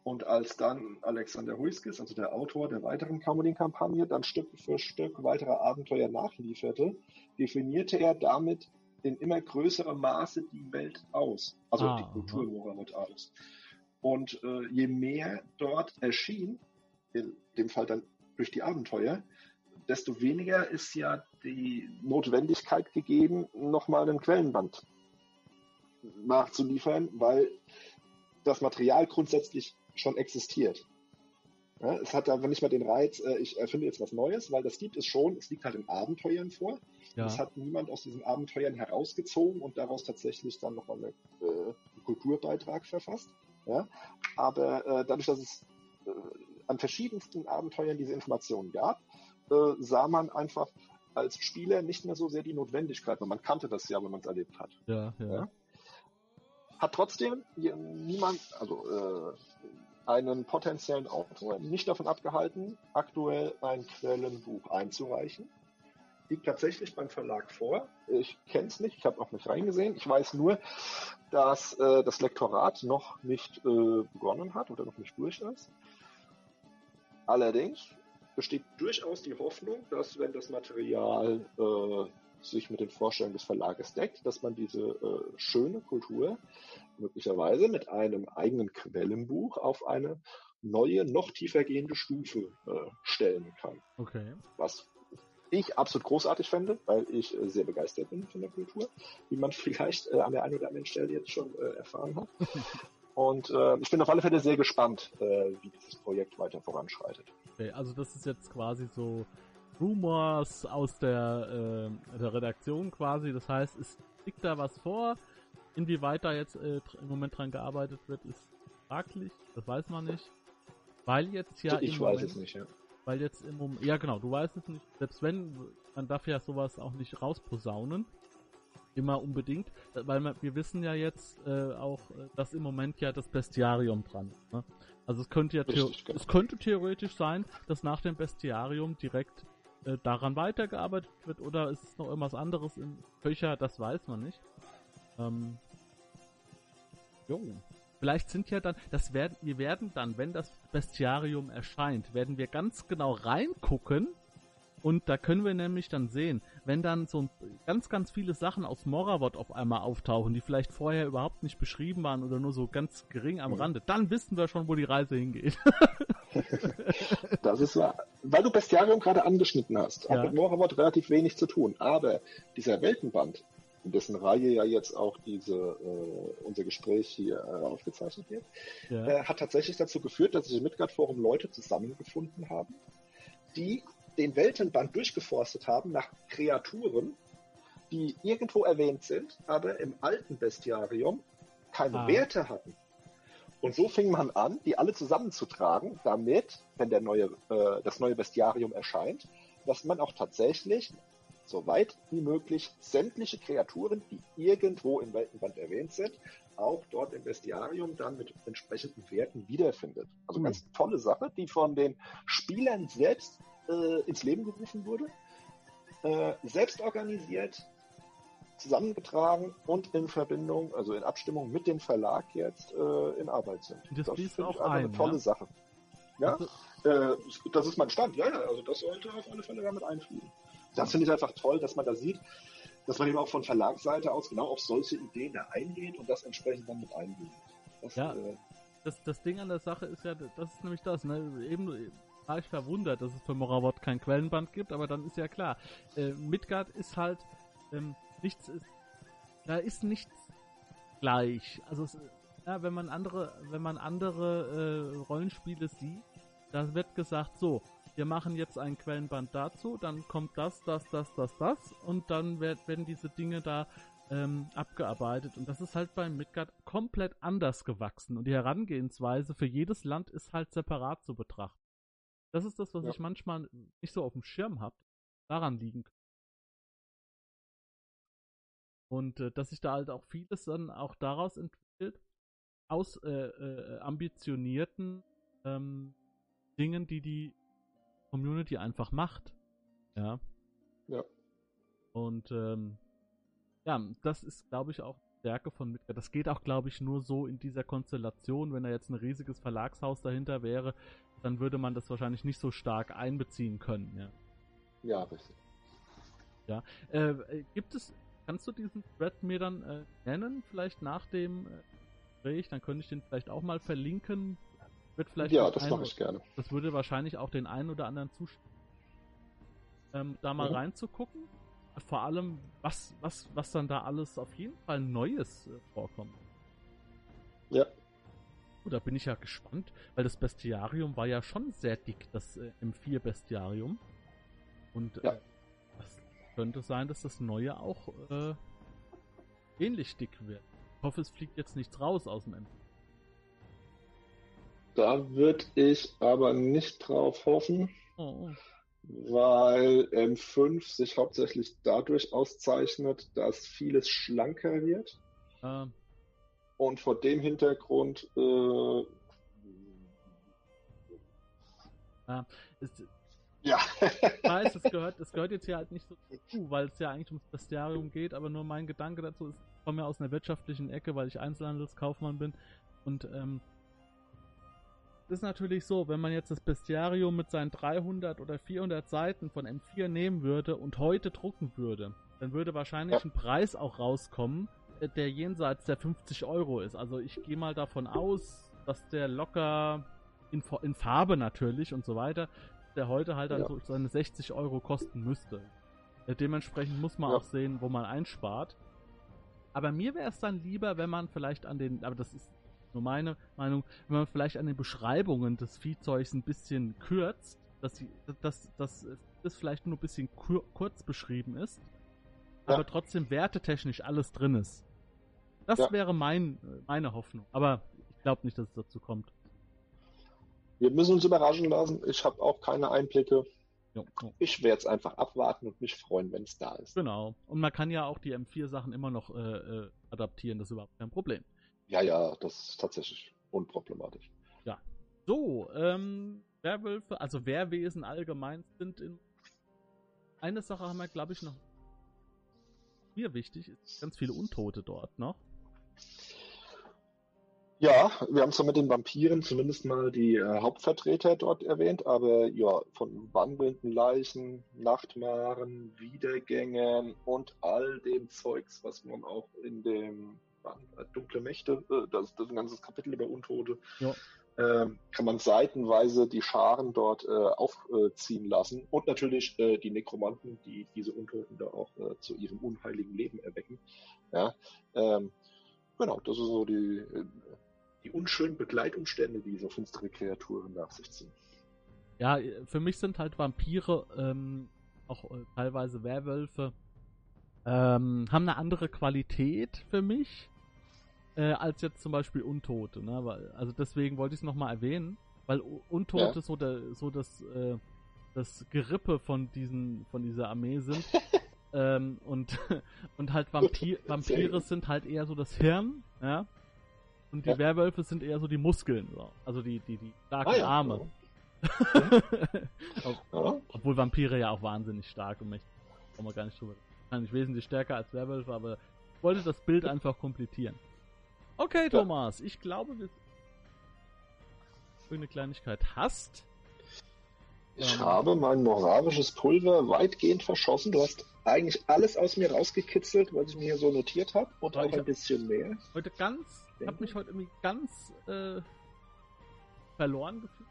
Und als dann Alexander Huiskis, also der Autor der weiteren Kamodin-Kampagne, dann Stück für Stück weitere Abenteuer nachlieferte, definierte er damit in immer größerem Maße die Welt aus, also ah, die Kultur Mohammed aus. Und äh, je mehr dort erschien, in dem Fall dann durch die Abenteuer, desto weniger ist ja die Notwendigkeit gegeben, nochmal einen Quellenband nachzuliefern, weil das Material grundsätzlich schon existiert. Ja, es hat einfach nicht mehr den Reiz, äh, ich erfinde jetzt was Neues, weil das gibt es schon, es liegt halt in Abenteuern vor. Ja. Es hat niemand aus diesen Abenteuern herausgezogen und daraus tatsächlich dann nochmal äh, einen Kulturbeitrag verfasst. Ja? Aber äh, dadurch, dass es äh, an verschiedensten Abenteuern diese Informationen gab, äh, sah man einfach als Spieler nicht mehr so sehr die Notwendigkeit, weil man kannte das ja, wenn man es erlebt hat. Ja, ja. ja? Hat trotzdem niemand, also äh, einen potenziellen Autor nicht davon abgehalten, aktuell ein Quellenbuch einzureichen. Liegt tatsächlich beim Verlag vor. Ich kenne es nicht, ich habe auch nicht reingesehen. Ich weiß nur, dass äh, das Lektorat noch nicht äh, begonnen hat oder noch nicht durch ist. Allerdings besteht durchaus die Hoffnung, dass wenn das Material äh, sich mit den Vorstellungen des Verlages deckt, dass man diese äh, schöne Kultur möglicherweise mit einem eigenen Quellenbuch auf eine neue, noch tiefer gehende Stufe äh, stellen kann. Okay. Was ich absolut großartig fände, weil ich äh, sehr begeistert bin von der Kultur, wie man vielleicht äh, an der einen oder anderen Stelle jetzt schon äh, erfahren hat. Und äh, ich bin auf alle Fälle sehr gespannt, äh, wie dieses Projekt weiter voranschreitet. Okay, also das ist jetzt quasi so Rumors aus der, äh, der Redaktion quasi. Das heißt, es liegt da was vor. Inwieweit da jetzt äh, im Moment dran gearbeitet wird, ist fraglich. Das weiß man nicht. Weil jetzt ja. Ich weiß Moment, es nicht, ja. Weil jetzt im Moment. Ja, genau, du weißt es nicht. Selbst wenn, man darf ja sowas auch nicht rausposaunen. Immer unbedingt. Weil man, wir wissen ja jetzt äh, auch, äh, dass im Moment ja das Bestiarium dran ist. Ne? Also es könnte ja Richtig, genau. es könnte theoretisch sein, dass nach dem Bestiarium direkt äh, daran weitergearbeitet wird oder ist es noch irgendwas anderes im Köcher, das weiß man nicht. Ähm, jo. Vielleicht sind ja dann, das werden, wir werden dann, wenn das Bestiarium erscheint, werden wir ganz genau reingucken und da können wir nämlich dann sehen, wenn dann so ganz, ganz viele Sachen aus Moravot auf einmal auftauchen, die vielleicht vorher überhaupt nicht beschrieben waren oder nur so ganz gering am Rande, dann wissen wir schon, wo die Reise hingeht. das ist wahr. Weil du Bestiarium gerade angeschnitten hast, ja. hat mit Moravot relativ wenig zu tun. Aber dieser Weltenband, in dessen Reihe ja jetzt auch diese, äh, unser Gespräch hier äh, aufgezeichnet wird, ja. äh, hat tatsächlich dazu geführt, dass sich im Midgard-Forum Leute zusammengefunden haben, die den Weltenband durchgeforstet haben nach Kreaturen, die irgendwo erwähnt sind, aber im alten Bestiarium keine ah. Werte hatten. Und so fing man an, die alle zusammenzutragen, damit, wenn der neue, äh, das neue Bestiarium erscheint, dass man auch tatsächlich, so weit wie möglich, sämtliche Kreaturen, die irgendwo im Weltenband erwähnt sind, auch dort im Bestiarium dann mit entsprechenden Werten wiederfindet. Also mhm. ganz tolle Sache, die von den Spielern selbst äh, ins Leben gerufen wurde, äh, selbst organisiert, zusammengetragen und in Verbindung, also in Abstimmung mit dem Verlag jetzt äh, in Arbeit sind. Das, das ist auch ein, eine tolle ja? Sache. Ja, also, äh, das ist mein Stand. Ja, ja, also das sollte auf alle Fälle damit einfließen. Das finde ich einfach toll, dass man da sieht, dass man eben auch von Verlagsseite aus genau auf solche Ideen da eingeht und das entsprechend dann mit einbindet. Das, ja, äh, das, das Ding an der Sache ist ja, das ist nämlich das, ne? Eben war ich verwundert, dass es für Moravot kein Quellenband gibt, aber dann ist ja klar, äh, Midgard ist halt ähm, nichts, ist, da ist nichts gleich. Also es, ja, wenn man andere, wenn man andere äh, Rollenspiele sieht, da wird gesagt, so, wir machen jetzt ein Quellenband dazu, dann kommt das, das, das, das, das und dann wird, werden diese Dinge da ähm, abgearbeitet. Und das ist halt beim Midgard komplett anders gewachsen. Und die Herangehensweise für jedes Land ist halt separat zu betrachten. Das ist das, was ja. ich manchmal nicht so auf dem Schirm habe. Daran liegen kann. Und äh, dass sich da halt auch vieles dann auch daraus entwickelt, aus äh, äh, ambitionierten ähm, Dingen, die die Community einfach macht. Ja. Ja. Und ähm, ja, das ist, glaube ich, auch Stärke von Midgard. Das geht auch, glaube ich, nur so in dieser Konstellation. Wenn da jetzt ein riesiges Verlagshaus dahinter wäre, dann würde man das wahrscheinlich nicht so stark einbeziehen können. Ja, ja richtig. Ja. Äh, gibt es, kannst du diesen Thread mir dann äh, nennen, vielleicht nach dem äh, Gespräch? Dann könnte ich den vielleicht auch mal verlinken. Wird vielleicht ja, das mache ich gerne. Das würde wahrscheinlich auch den einen oder anderen zustimmen. Ähm, da mal mhm. reinzugucken vor allem, was, was, was dann da alles auf jeden Fall Neues äh, vorkommt. Ja. Oh, da bin ich ja gespannt, weil das Bestiarium war ja schon sehr dick, das äh, M4-Bestiarium. Und ja. äh, das könnte sein, dass das neue auch äh, ähnlich dick wird. Ich hoffe, es fliegt jetzt nichts raus aus dem M4. Da würde ich aber nicht drauf hoffen. Oh. oh weil M5 sich hauptsächlich dadurch auszeichnet, dass vieles schlanker wird. Ähm. Und vor dem Hintergrund äh, ja, ist, ja. ich weiß, es gehört, es gehört jetzt hier halt nicht so zu, weil es ja eigentlich ums Bestiarium geht, aber nur mein Gedanke dazu ist, ich komme ja aus einer wirtschaftlichen Ecke, weil ich Einzelhandelskaufmann bin und ähm, ist natürlich so, wenn man jetzt das Bestiarium mit seinen 300 oder 400 Seiten von M4 nehmen würde und heute drucken würde, dann würde wahrscheinlich ein Preis auch rauskommen, der jenseits der 50 Euro ist. Also ich gehe mal davon aus, dass der locker in, in, Farbe natürlich und so weiter, der heute halt dann ja. so seine 60 Euro kosten müsste. Äh, dementsprechend muss man ja. auch sehen, wo man einspart. Aber mir wäre es dann lieber, wenn man vielleicht an den, aber das ist nur meine Meinung, wenn man vielleicht an den Beschreibungen des Viehzeugs ein bisschen kürzt, dass, die, dass, dass das vielleicht nur ein bisschen kur kurz beschrieben ist, ja. aber trotzdem wertetechnisch alles drin ist. Das ja. wäre mein, meine Hoffnung. Aber ich glaube nicht, dass es dazu kommt. Wir müssen uns überraschen lassen. Ich habe auch keine Einblicke. Jo, jo. Ich werde es einfach abwarten und mich freuen, wenn es da ist. Genau. Und man kann ja auch die M4-Sachen immer noch äh, äh, adaptieren, das ist überhaupt kein Problem. Ja, ja, das ist tatsächlich unproblematisch. Ja. So, ähm, Werwölfe, also Wehrwesen allgemein sind in. Eine Sache haben wir, glaube ich, noch. Mir wichtig ist ganz viele Untote dort noch. Ja, wir haben zwar mit den Vampiren zumindest mal die äh, Hauptvertreter dort erwähnt, aber ja, von wandelnden Leichen, Nachtmaren, Wiedergängen und all dem Zeugs, was man auch in dem dunkle Mächte, äh, das, das ist ein ganzes Kapitel über Untote. Ja. Ähm, kann man seitenweise die Scharen dort äh, aufziehen lassen und natürlich äh, die Nekromanten, die diese Untoten da auch äh, zu ihrem unheiligen Leben erwecken. Ja, ähm, genau, das ist so die, äh, die unschönen Begleitumstände, die so finstere Kreaturen nach sich ziehen. Ja, für mich sind halt Vampire, ähm, auch äh, teilweise Werwölfe, ähm, haben eine andere Qualität für mich äh, als jetzt zum Beispiel Untote. Ne? Weil, also deswegen wollte ich es nochmal erwähnen, weil Untote ja. so, der, so das, äh, das Gerippe von, diesen, von dieser Armee sind. ähm, und, und halt Vampir Vampire sind halt eher so das Hirn, ja. Und die ja. Werwölfe sind eher so die Muskeln, so. also die, die, die starken ah, ja. Arme. Ob, obwohl Vampire ja auch wahnsinnig stark und mächtig. Brauchen wir gar nicht drüber. Wahrscheinlich wesentlich stärker als Werwölfe, aber ich wollte das Bild einfach komplettieren. Okay, Thomas, ich glaube, wir eine Kleinigkeit hast. Ich ähm, habe mein moralisches Pulver weitgehend verschossen. Du hast eigentlich alles aus mir rausgekitzelt, was ich mir hier so notiert habe und auch ein bisschen mehr. Heute ganz, ich habe mich heute irgendwie ganz äh, verloren gefühlt.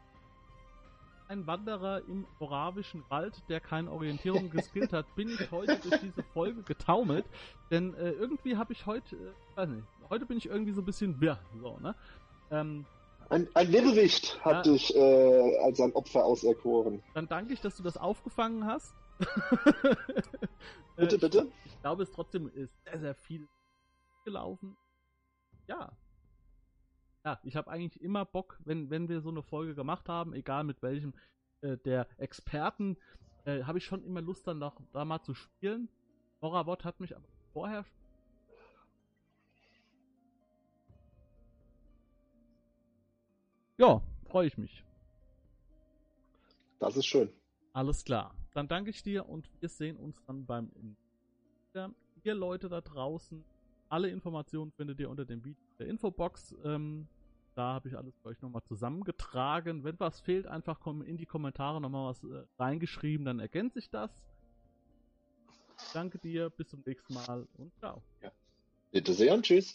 Ein Wanderer im moravischen Wald, der keine Orientierung geskillt hat, bin ich heute durch diese Folge getaumelt. Denn äh, irgendwie habe ich heute, äh, weiß nicht, heute bin ich irgendwie so ein bisschen wirr. So, ne? Ähm, ein, ein Wirbelwicht hat ja. dich äh, als ein Opfer auserkoren. Dann danke ich, dass du das aufgefangen hast. bitte, bitte? Ich glaube, es trotzdem ist sehr, sehr viel gelaufen. Ja. Ja, ich habe eigentlich immer Bock, wenn, wenn wir so eine Folge gemacht haben, egal mit welchem äh, der Experten, äh, habe ich schon immer Lust, dann noch, da mal zu spielen. Horrorwort hat mich aber vorher Ja, freue ich mich. Das ist schön. Alles klar. Dann danke ich dir und wir sehen uns dann beim wieder. Ihr Leute da draußen, alle Informationen findet ihr unter dem Video der Infobox. Ähm, da habe ich alles für euch nochmal zusammengetragen. Wenn was fehlt, einfach in die Kommentare nochmal was äh, reingeschrieben, dann ergänze ich das. Danke dir, bis zum nächsten Mal und ciao. Ja. Bitte sehr und tschüss.